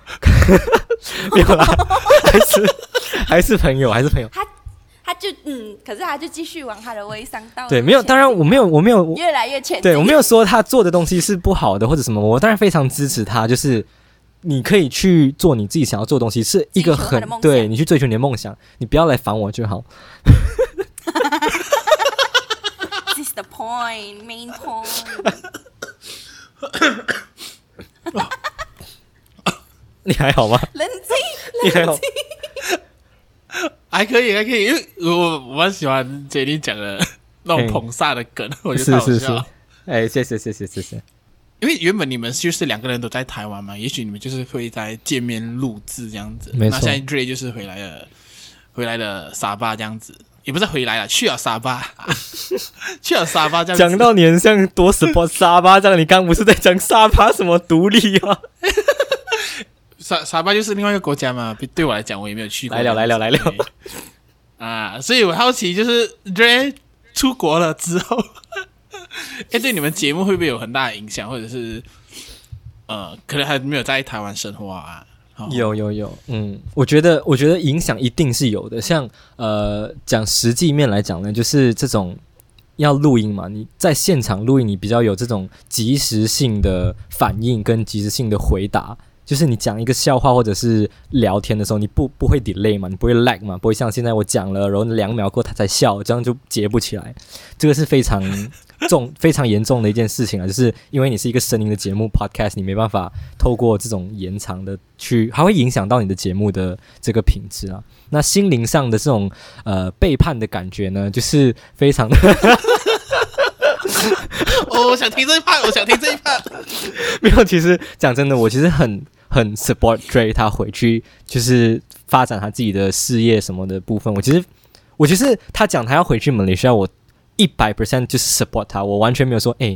没有啦，还是还是朋友，还是朋友。
他他就嗯，可是他就继续往他的微商道。
对，没有，当然我没有，我没有
越来越浅。
对，我没有说他做的东西是不好的或者什么，我当然非常支持他。就是你可以去做你自己想要做的东西，是一个很对你去追求你的梦想，你不要来烦我就好。
The point, main point。
你还好吗？
冷静，
你还好？
还可以，还可以，因为我我蛮喜欢杰尼讲的那种捧杀的梗，我觉得好笑。是是是。
哎，谢谢谢谢谢谢。
因为原本你们就是两个人都在台湾嘛，也许你们就是会在见面录制这样子。没错。那现在 Ray 就是回来了，回来了沙巴这样子。也不是回来了，去了沙巴，去了沙巴这样。
讲到你很像多什么沙巴这样，你刚不是在讲沙巴什么独立啊？
沙沙巴就是另外一个国家嘛，对我来讲，我也没有去过。
来了来了来了
啊！所以我好奇，就是 Ray 出国了之后，哎，对你们节目会不会有很大的影响，或者是呃，可能还没有在台湾生活啊？
有有有，嗯，我觉得我觉得影响一定是有的。像呃，讲实际面来讲呢，就是这种要录音嘛，你在现场录音，你比较有这种及时性的反应跟及时性的回答。就是你讲一个笑话或者是聊天的时候，你不不会 delay 嘛，你不会 lag 嘛，不会像现在我讲了，然后两秒过他才笑，这样就接不起来。这个是非常重、非常严重的一件事情啊，就是因为你是一个声音的节目 podcast，你没办法透过这种延长的去，还会影响到你的节目的这个品质啊。那心灵上的这种呃背叛的感觉呢，就是非常的。
哦，我想听这一 part，我想听这一 part。
没有，其实讲真的，我其实很。很 support Dre 他回去就是发展他自己的事业什么的部分。我其实，我其实他讲他要回去马来西亚，我一百 percent 就是 support 他，我完全没有说，哎，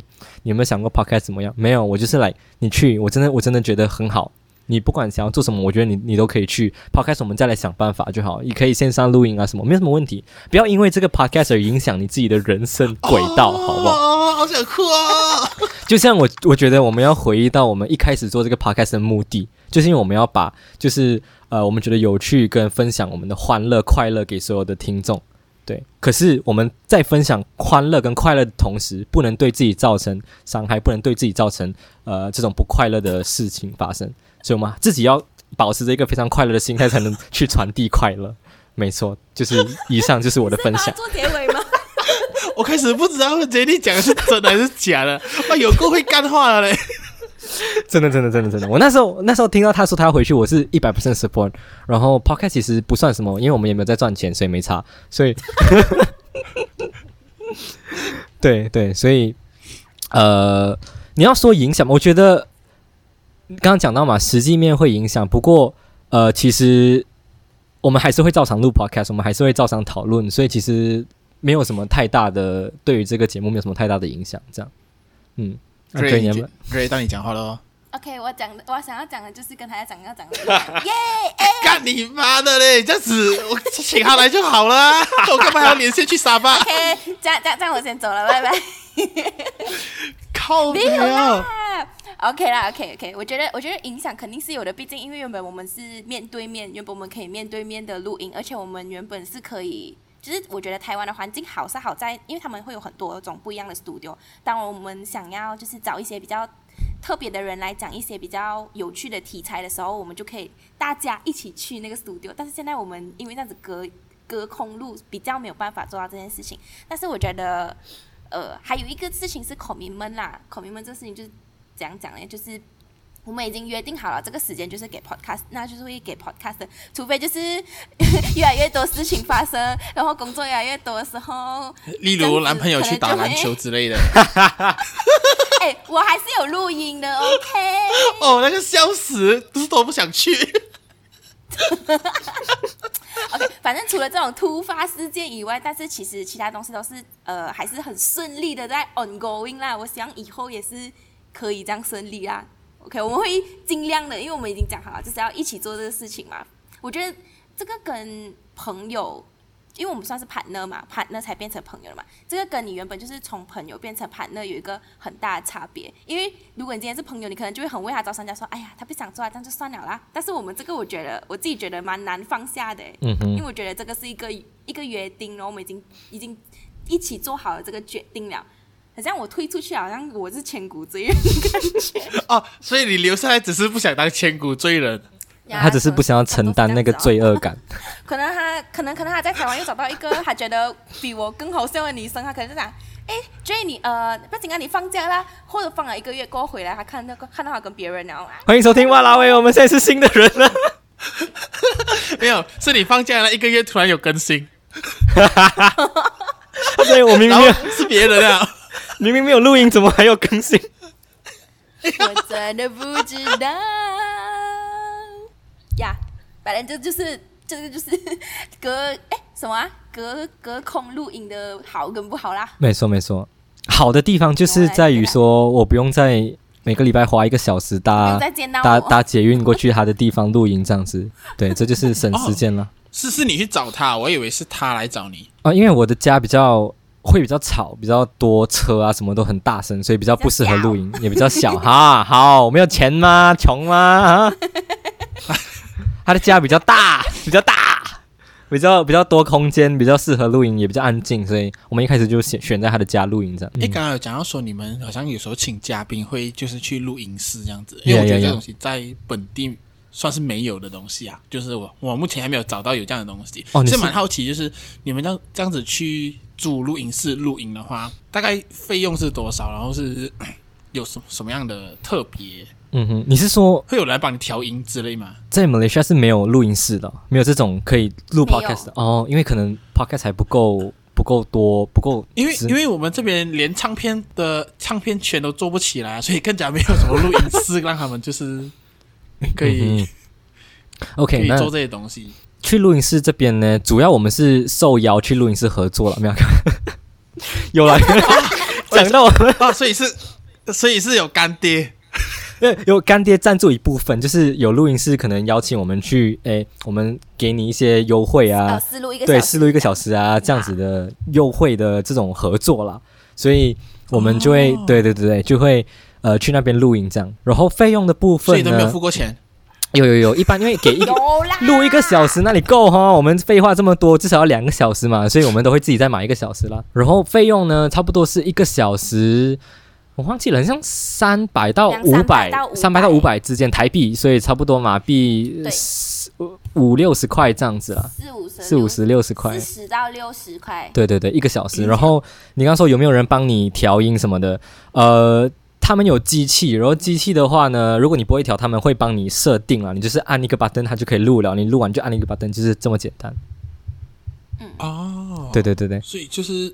你有没有想过 podcast 怎么样？没有，我就是来、你去，我真的我真的觉得很好。你不管想要做什么，我觉得你你都可以去 podcast，我们再来想办法就好。你可以线上录音啊什么，没有什么问题。不要因为这个 podcast 而影响你自己的人生轨道，好不好？
哦，好想哭啊！
就像我，我觉得我们要回忆到我们一开始做这个 podcast 的目的，就是因为我们要把，就是呃，我们觉得有趣跟分享我们的欢乐、快乐给所有的听众。对，可是我们在分享欢乐跟快乐的同时，不能对自己造成伤害，不能对自己造成呃这种不快乐的事情发生。所以，我们自己要保持着一个非常快乐的心态，才能去传递快乐。没错，就是以上就是我的分享。
做结尾吗？
我开始不知道杰尼讲的是真的还是假的。啊，有够会干话了嘞！
真的，真的，真的，真的。我那时候那时候听到他说他要回去，我是一百 percent support。然后 podcast 其实不算什么，因为我们也没有在赚钱，所以没差。所以，对对，所以呃，你要说影响，我觉得刚刚讲到嘛，实际面会影响。不过呃，其实我们还是会照常录 podcast，我们还是会照常讨论，所以其实没有什么太大的对于这个节目没有什么太大的影响。这样，嗯。可以，
可以，当你讲话喽。
OK，我讲的，我想要讲的就是跟他要讲要讲的。耶！
干你妈的嘞！这样子，我请他来就好了。我干嘛还要连线去沙发
？OK，这样这样这样，我先走了，拜拜。
靠！没有
啦。OK 啦，OK OK，我觉得我觉得影响肯定是有的，毕竟因为原本我们是面对面，原本我们可以面对面的录音，而且我们原本是可以。就是我觉得台湾的环境好是好在，因为他们会有很多种不一样的 studio。当我们想要就是找一些比较特别的人来讲一些比较有趣的题材的时候，我们就可以大家一起去那个 studio。但是现在我们因为这样子隔隔空录，比较没有办法做到这件事情。但是我觉得，呃，还有一个事情是 commitment 啦口迷们这个事情就是怎样讲呢？就是。我们已经约定好了，这个时间就是给 podcast，那就是会给 podcast 的，除非就是 越来越多事情发生，然后工作越来越多的时候，
例如男朋友去打篮球之类的。
哎、欸，我还是有录音的，OK。
哦，那个笑死，都是都不想去。
OK，反正除了这种突发事件以外，但是其实其他东西都是呃还是很顺利的在 ongoing 啦。我想以后也是可以这样顺利啦。OK，我们会尽量的，因为我们已经讲好了，就是要一起做这个事情嘛。我觉得这个跟朋友，因为我们算是 partner 嘛，partner 才变成朋友了嘛。这个跟你原本就是从朋友变成 partner 有一个很大的差别。因为如果你今天是朋友，你可能就会很为他着想，讲说，哎呀，他不想做啊，这样就算了啦。但是我们这个，我觉得我自己觉得蛮难放下的，
嗯，
因为我觉得这个是一个一个约定，然后我们已经已经一起做好了这个决定了。好像我推出去，好像我是千古罪人的感觉。
哦，所以你留下来只是不想当千古罪人，
他只是不想要承担那个罪恶感。
可能他，可能，可能他在台湾又找到一个他觉得比我更好笑的女生，他可能就想，哎，Jay，你呃，不仅啊，你放假啦，或者放了一个月过后回来，他看那个看到他跟别人聊。
欢迎收听哇啦喂，我们现在是新的人了。
没有，是你放假了一个月，突然有更新。
所以我明明
是别人啊。
明明没有录音，怎么还要更新？
我真的不知道呀。反正这就是这个就是隔哎什么啊？隔隔空录音的好跟不好啦。
没错没错，好的地方就是在于说我不用在每个礼拜花一个小时搭搭搭捷运过去他的地方录音这样子。对，这就是省时间了。哦、
是是你去找他，我以为是他来找你
啊，因为我的家比较。会比较吵，比较多车啊，什么都很大声，所以比较不适合录音，也比较小 哈。好，我没有钱吗？穷吗？他的家比较大，比较大，比较比较多空间，比较适合露营，也比较安静，所以我们一开始就选选在他的家露营这样。
诶，刚刚有讲到说你们好像有时候请嘉宾会就是去露营室这样子，因为我觉得这东西在本地算是没有的东西啊，就是我我目前还没有找到有这样的东西。哦，你是蛮好奇，就是你们这样这样子去。租录音室录音的话，大概费用是多少？然后是 有什什么样的特别？
嗯哼，你是说
会有人来帮你调音之类吗？
在马来西亚是没有录音室的，没有这种可以录 podcast 的哦，因为可能 podcast 还不够不够多，不够。
因为因为我们这边连唱片的唱片圈都做不起来，所以更加没有什么录音室让他们就是可以、
嗯、OK
可以做这些东西。
去录音室这边呢，主要我们是受邀去录音室合作了，没有看？有来 讲到我们
啊，所以是，所以是有干爹，
有干爹赞助一部分，就是有录音室可能邀请我们去，诶，我们给你一些优惠啊，
试录一个
对，试录一个小时啊，这样子的优惠的这种合作啦，所以我们就会，对对对对，就会呃去那边录音这样，然后费用的部分呢，
所以都没有付过钱。
有有有，一般因为给一
个，
录一个小时，那里够哈？我们废话这么多，至少要两个小时嘛，所以我们都会自己再买一个小时啦。然后费用呢，差不多是一个小时，我忘记了，好像三百到五百，三百到五百之间台币，所以差不多马币四五六十块这样子啦，
四五十
四五十六十块，
四十到六十块。
对对对，一个小时。然后你刚刚说有没有人帮你调音什么的？呃。他们有机器，然后机器的话呢，如果你播一条，他们会帮你设定了，你就是按一个 button，它就可以录了。你录完就按一个 button，就是这么简单。
嗯哦，
对对对对，
所以就是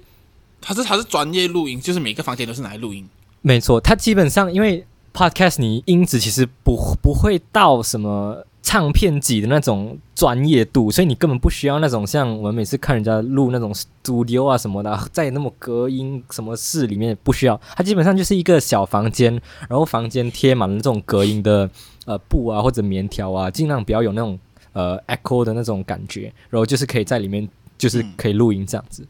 它是它是专业录音，就是每个房间都是拿来录音。
没错，它基本上因为 podcast 你音质其实不不会到什么。唱片级的那种专业度，所以你根本不需要那种像我们每次看人家录那种 studio 啊什么的，在那么隔音什么室里面不需要，它基本上就是一个小房间，然后房间贴满了这种隔音的呃布啊或者棉条啊，尽量不要有那种呃 echo 的那种感觉，然后就是可以在里面就是可以录音这样子，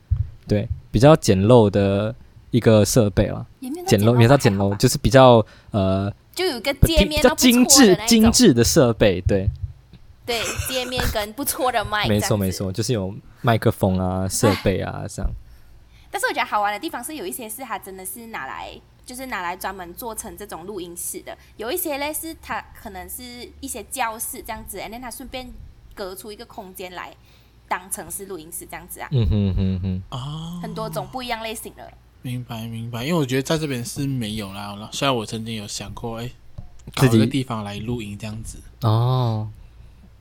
对，比较简陋的一个设备了，简陋，没到简陋，就是比较呃。
就有个界面都
精致精致的设备，对，
对，界面跟不错的麦，
没错没错，就是有麦克风啊、设备啊这样。
但是我觉得好玩的地方是有一些是它真的是拿来，就是拿来专门做成这种录音室的，有一些嘞是它可能是一些教室这样子，然后它顺便隔出一个空间来当成是录音室这样子啊。
嗯哼哼哼，
哦，
很多种不一样类型的。
明白明白，因为我觉得在这边是没有啦。虽然我曾经有想过，哎，找一个地方来露营这样子。
哦，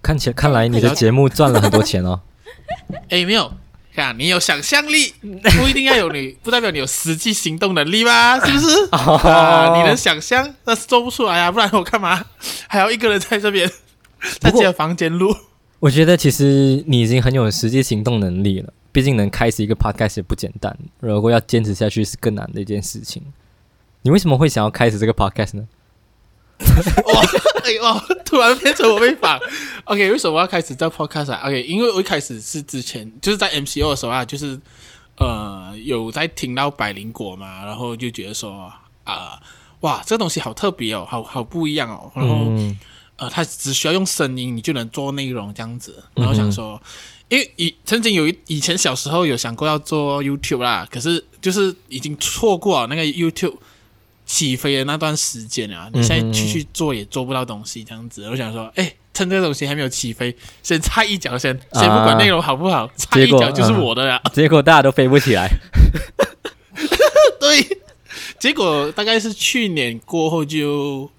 看起来看来你的节目赚了很多钱哦。
哎，没有，看你有想象力，不一定要有你，不代表你有实际行动能力吧？是不是？啊，你能想象，但是做不出来啊，不然我干嘛还要一个人在这边在这个房间录？
我觉得其实你已经很有实际行动能力了。毕竟能开始一个 podcast 也不简单，如果要坚持下去是更难的一件事情。你为什么会想要开始这个 podcast 呢？
哇，哎呦，突然变成我被访。OK，为什么我要开始这个 podcast 啊？OK，因为我一开始是之前就是在 MCO 的时候啊，就是呃有在听到百灵果嘛，然后就觉得说啊、呃，哇，这个东西好特别哦，好好不一样哦。然后、嗯、呃，它只需要用声音你就能做内容这样子，然后想说。嗯因为以曾经有一以前小时候有想过要做 YouTube 啦，可是就是已经错过了那个 YouTube 起飞的那段时间啊！你现在去去做也做不到东西，这样子。我想说，哎，趁这个东西还没有起飞，先插一脚先，先不管内容好不好，插一脚就是我的了。
结果大家都飞不起来。
对，结果大概是去年过后就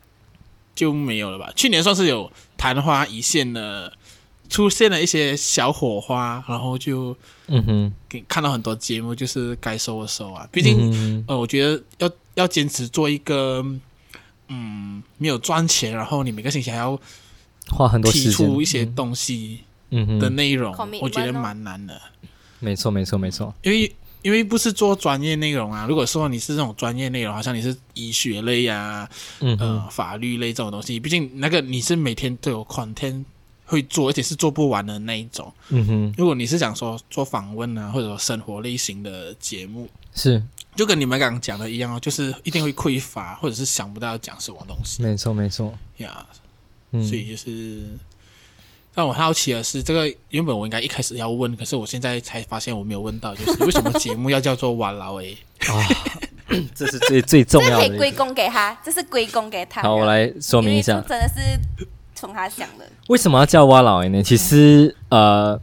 就没有了吧？去年算是有昙花一现的。出现了一些小火花，然后就嗯哼，给看到很多节目，就是该收的收啊。毕竟、嗯、呃，我觉得要要坚持做一个嗯没有赚钱，然后你每个星期还要
花很多时间
提出一些东西嗯哼的内容，嗯、我觉得蛮难的。
没错，没错，没错。
因为因为不是做专业内容啊。如果说你是这种专业内容，好像你是医学类啊，嗯呃，法律类这种东西，毕竟那个你是每天都有 content。会做，而且是做不完的那一种。嗯哼，如果你是想说做访问啊，或者说生活类型的节目，
是
就跟你们刚刚讲的一样哦，就是一定会匮乏，或者是想不到要讲什么东西。
没错，没错
呀。所以就是让我好奇的是，这个原本我应该一开始要问，可是我现在才发现我没有问到，就是为什么节目要叫做哇老诶？啊，
这是最最重要的，
这可以归功给他，这是归功给他。
好，我来说明一下，
真的是。从他想的，
为什么要叫蛙老爷呢？其实，呃，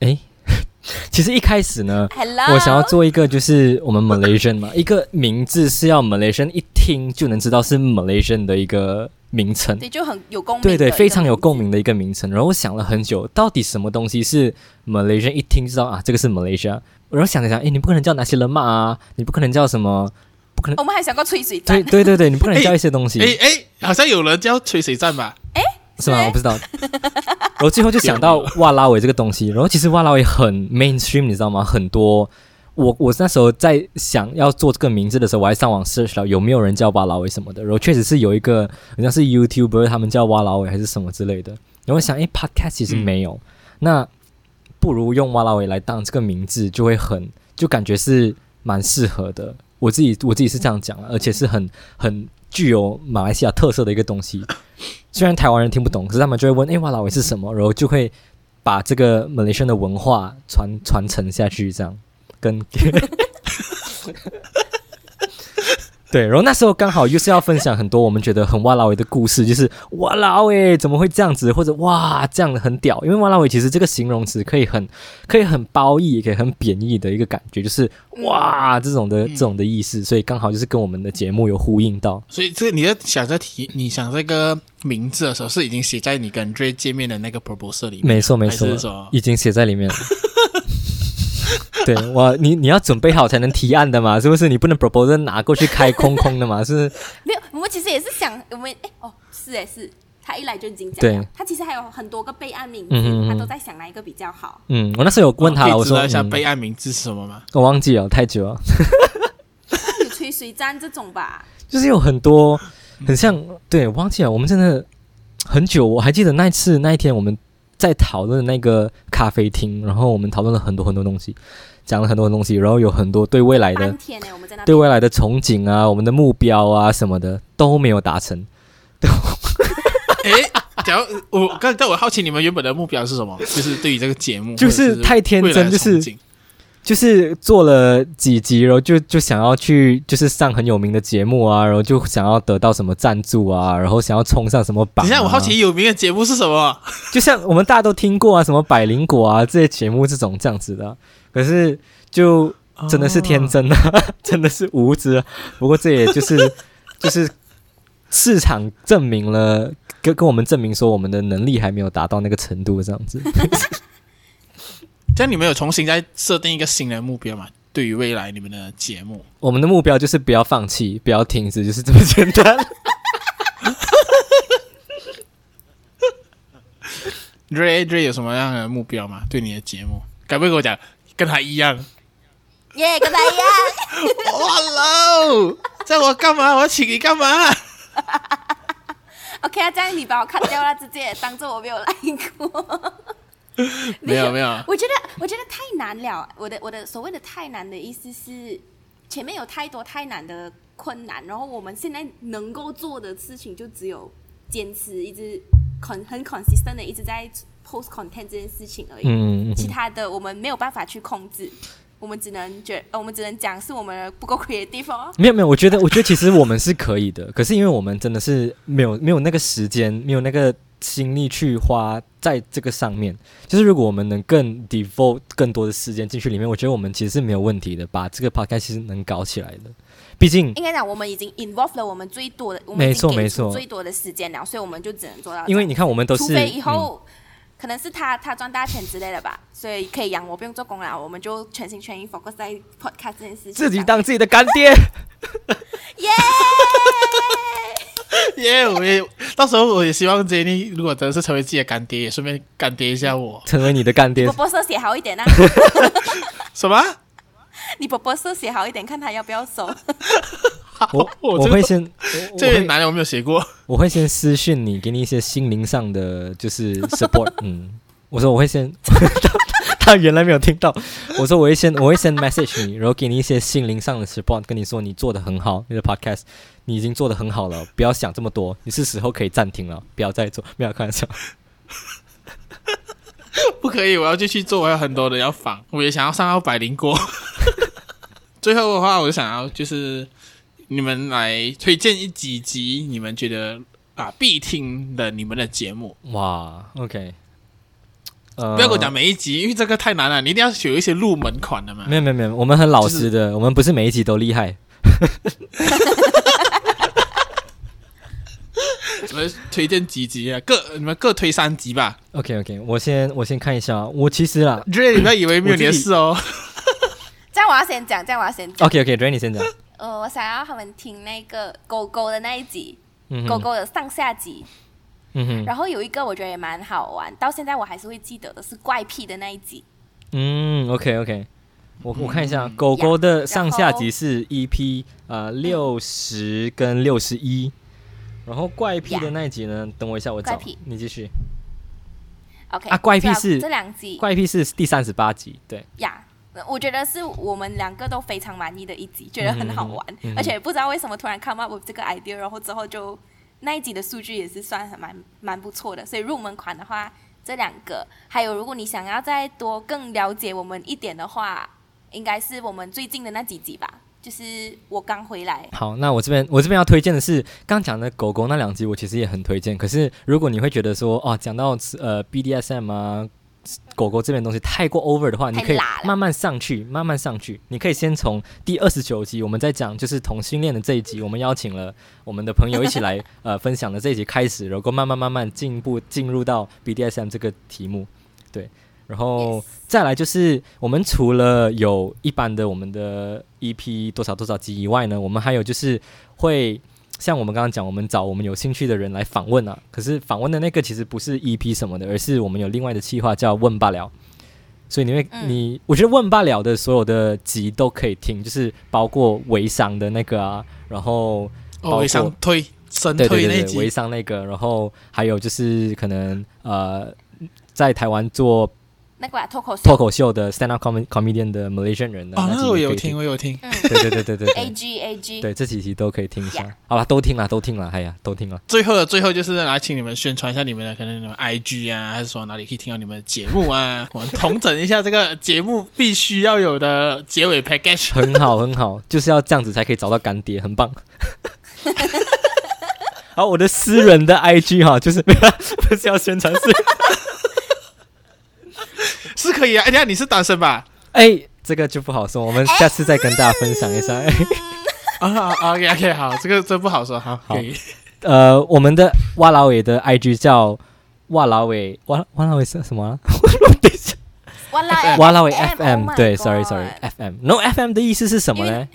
诶，其实一开始呢，Hello? 我想要做一个就是我们 Malaysian 嘛，一个名字是要 Malaysian 一听就能知道是 Malaysian 的一个名称，
对，就很有共鸣，
对对，非常有共鸣的一个名称。然后我想了很久，到底什么东西是 Malaysian 一听就知道啊，这个是 Malaysia。然后想了想，诶，你不可能叫那些人嘛啊，你不可能叫什么。不可能，
我们还想过吹水站。
对对对对，你不可能叫一些东西。
哎哎，好像有人叫吹水站吧？
哎，
是吗？我不知道。然后最后就想到哇拉维这个东西。然后其实哇拉维很 mainstream，你知道吗？很多。我我那时候在想要做这个名字的时候，我还上网 search 了有没有人叫哇拉维什么的。然后确实是有一个，好像是 YouTuber 他们叫哇拉维还是什么之类的。然后想，哎，Podcast 其实没有，嗯、那不如用哇拉维来当这个名字，就会很就感觉是蛮适合的。我自己我自己是这样讲，而且是很很具有马来西亚特色的一个东西。虽然台湾人听不懂，可是他们就会问：“哎，哇啦喂是什么？”然后就会把这个马来西亚的文化传传承下去，这样跟。对，然后那时候刚好又是要分享很多我们觉得很哇啦喂的故事，就是哇啦喂怎么会这样子，或者哇这样的很屌，因为哇啦喂其实这个形容词可以很可以很褒义，也可以很贬义的一个感觉，就是哇这种的、嗯、这种的意思，所以刚好就是跟我们的节目有呼应到。
所以这个你在想这题，你想这个名字的时候，是已经写在你跟 Dray 见面的那个 proposal 里面？
没错没错，已经写在里面了。对，我你你要准备好才能提案的嘛，是不是？你不能 proposal 拿过去开空空的嘛，是不是？
没有，我们其实也是想，我们哎哦，是哎是，他一来就已经讲，
对，
他其实还有很多个备案名字，嗯、他都在想哪一个比较好。
嗯，我那时候有问他，哦、我说
一下备案名字是什么吗？
我忘记了，太久了。
有 吹水站这种吧，
就是有很多很像，对，我忘记了，我们真的很久，我还记得那一次那一天我们。在讨论那个咖啡厅，然后我们讨论了很多很多东西，讲了很多东西，然后有很多对未来的对未来的憧憬啊，我们的目标啊什么的都没有达成。
哎，假如我刚才我好奇你们原本的目标是什么？就是对于这个节目，
就是太天真，就是。就是做了几集，然后就就想要去，就是上很有名的节目啊，然后就想要得到什么赞助啊，然后想要冲上什么榜啊。
等下，我好奇有名的节目是什么？
就像我们大家都听过啊，什么百灵果啊这些节目这种这样子的。可是就真的是天真啊，哦、真的是无知。啊不过这也就是 就是市场证明了，跟跟我们证明说我们的能力还没有达到那个程度，这样子。
这样你们有重新再设定一个新的目标吗？对于未来你们的节目，
我们的目标就是不要放弃，不要停止，就是这么简单。
Dray Dray 有什么样的目标吗？对你的节目，该不会跟我讲跟他一样？
耶，yeah, 跟他一样。
哇喽！叫我干嘛？我要请你干嘛？
OK 啊，这样你把我砍掉了，直接当做我没有来过。
没有没有，
我觉得我觉得太难了。我的我的所谓的太难的意思是，前面有太多太难的困难，然后我们现在能够做的事情就只有坚持，一直很很 consistent 的一直在 post content 这件事情而已。嗯，其他的我们没有办法去控制，我们只能觉，呃我们只能讲是我们不够 creative 的地方。
没有没有，我觉得 我觉得其实我们是可以的，可是因为我们真的是没有没有那个时间，没有那个。心力去花在这个上面，就是如果我们能更 devote 更多的时间进去里面，我觉得我们其实是没有问题的，把这个 podcast 其实能搞起来的。毕竟
应该讲，我们已经 involve 了我们最多的，没错没错，最多的时间了，所以我们就只能做到。
因为你看，我们都是，除
非以后、嗯、可能是他他赚大钱之类的吧，所以可以养我不用做工了，我们就全心全意 focus 在 podcast 这件事情，
自己当自己的干爹。
耶！
耶！我也到时候我也希望 Jenny 如果真的是成为自己的干爹，也顺便干爹一下我，
成为你的干爹。
你波波色写好一点啊！
什么？
你波波色写好一点，看他要不要收。
我我会先，
这边男人我没有写过。
我会先私讯你，给你一些心灵上的就是 support。嗯，我说我会先。他原来没有听到，我说我会先我会先 message 你，然后给你一些心灵上的 support，跟你说你做的很好，你的 podcast 你已经做的很好了，不要想这么多，你是时候可以暂停了，不要再做，没有开玩笑，
不可以，我要继续做，我有很多的要仿，我也想要上到百灵锅。最后的话，我就想要就是你们来推荐一几集你们觉得啊必听的你们的节目。
哇，OK。
呃、不要跟我讲每一集，因为这个太难了。你一定要选一些入门款的嘛。
没有没有没有，我们很老实的，就是、我们不是每一集都厉害。
我们推荐几集啊？各你们各推三集吧。
OK OK，我先我先看一下。我其实啦
，Dray 你不要以为没有你的事哦。
这样我要先讲，这样我要先讲。
OK OK，Dray 你先讲。
呃，我想要他们听那个狗狗的那一集，嗯、狗狗的上下集。嗯哼，然后有一个我觉得也蛮好玩，到现在我还是会记得的，是怪癖的那一集。
嗯，OK OK，我我看一下，嗯、狗狗的上下集是 EP 呃六十跟六十一，然后怪癖的那一集呢，嗯、等我一下，我找，你继续。
OK
啊，怪癖是
这两集，
怪癖是第三十八集，对。
呀，我觉得是我们两个都非常满意的一集，觉得很好玩，
嗯嗯、
而且不知道为什么突然 come up with 这个 idea，然后之后就那一集的数据也是算很蛮蛮不错的。所以入门款的话，这两个，还有如果你想要再多更了解我们一点的话，应该是我们最近的那几集吧。就是我刚回来。
好，那我这边我这边要推荐的是刚讲的狗狗那两集，我其实也很推荐。可是如果你会觉得说哦，讲到呃 BDSM 啊。狗狗这边东西太过 over 的话，你可以慢慢上去，慢慢上去。你可以先从第二十九集，我们在讲就是同性恋的这一集，我们邀请了我们的朋友一起来呃分享的这一集开始，然后慢慢慢慢进一步进入到 BDSM 这个题目，对。然后再来就是我们除了有一般的我们的 EP 多少多少集以外呢，我们还有就是会。像我们刚刚讲，我们找我们有兴趣的人来访问啊。可是访问的那个其实不是 EP 什么的，而是我们有另外的计划叫“问罢了”。所以你会，嗯、你我觉得“问罢了”的所有的集都可以听，就是包括微商的那个啊，然后
哦，微商推深
推对对对，微商那个，然后还有就是可能呃，在台湾做。
那个脱口
脱口秀的 stand up comedian 的 Malaysian 人的
哦，那我有听，我有听，
对对对对对
，A G A G，
对这几集都可以听一下，好了，都听了，都听了，哎呀，都听了。
最后的最后就是来请你们宣传一下你们的可能你们 I G 啊，还是说哪里可以听到你们的节目啊？我们统整一下这个节目必须要有的结尾 package。
很好很好，就是要这样子才可以找到干爹，很棒。好，我的私人的 I G 哈，就是不是要宣传是。
是可以啊，哎，等下你是单身吧？
哎，这个就不好说，我们下次再跟大家分享一下。
啊，OK OK，好，这个真不好说，好，好。
呃，我们的哇老伟的 IG 叫哇老伟，哇哇老伟是什么？等一下，哇老伟 FM，对，Sorry Sorry，FM，No FM 的意思是什么呢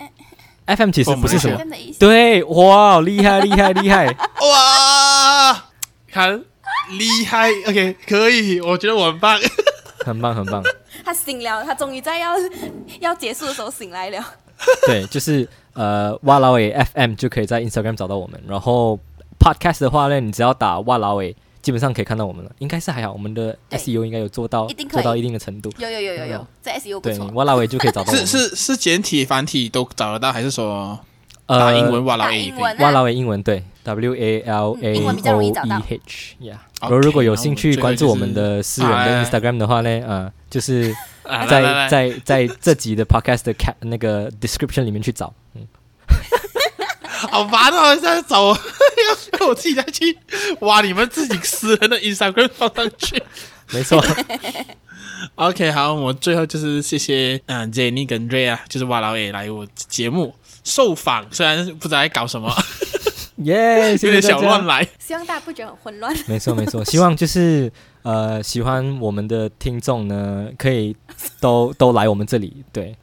？FM 其实不是什么，对，哇，厉害厉害厉害，
哇，看厉害，OK，可以，我觉得我很棒。
很棒，很棒。
他醒了，他终于在要要结束的时候醒来了。
对，就是呃，哇啦喂 FM 就可以在 Instagram 找到我们。然后 Podcast 的话呢，你只要打哇啦喂，基本上可以看到我们了。应该是还好，我们的 SEO 应该有做到做到一定的程度。
有有有有有，在 SEO 不错。
对，哇啦伟就可以找到我们。
是是是简体繁体都找得到，还是说打英文哇啦喂？
哇啦喂英文对，W A L A O E H，呀。然后如果有兴趣关注我们的私人的 Instagram 的话呢，呃，就是在在在这集的 Podcast 的 cap 那个 description 里面去找。嗯，
好烦哦！现在找我 要我自己再去挖你们自己私人的 Instagram 放上去。
没错。
OK，好，我最后就是谢谢嗯 Jenny 跟 Ray 啊，就是哇老伟来我节目受访，虽然不知道在搞什么。
耶，yeah,
有点小乱来，
希望大家不觉得很混乱。
没错没错，希望就是呃喜欢我们的听众呢，可以都都来我们这里，对，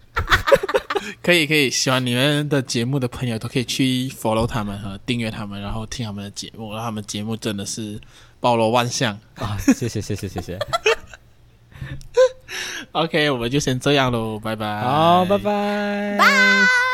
可 以可以，喜欢你们的节目的朋友都可以去 follow 他们和订阅他们，然后听他们的节目，然后他们节目真的是包罗万象
啊！谢谢谢谢谢谢。
OK，我们就先这样喽，拜拜。
好，拜拜，
拜。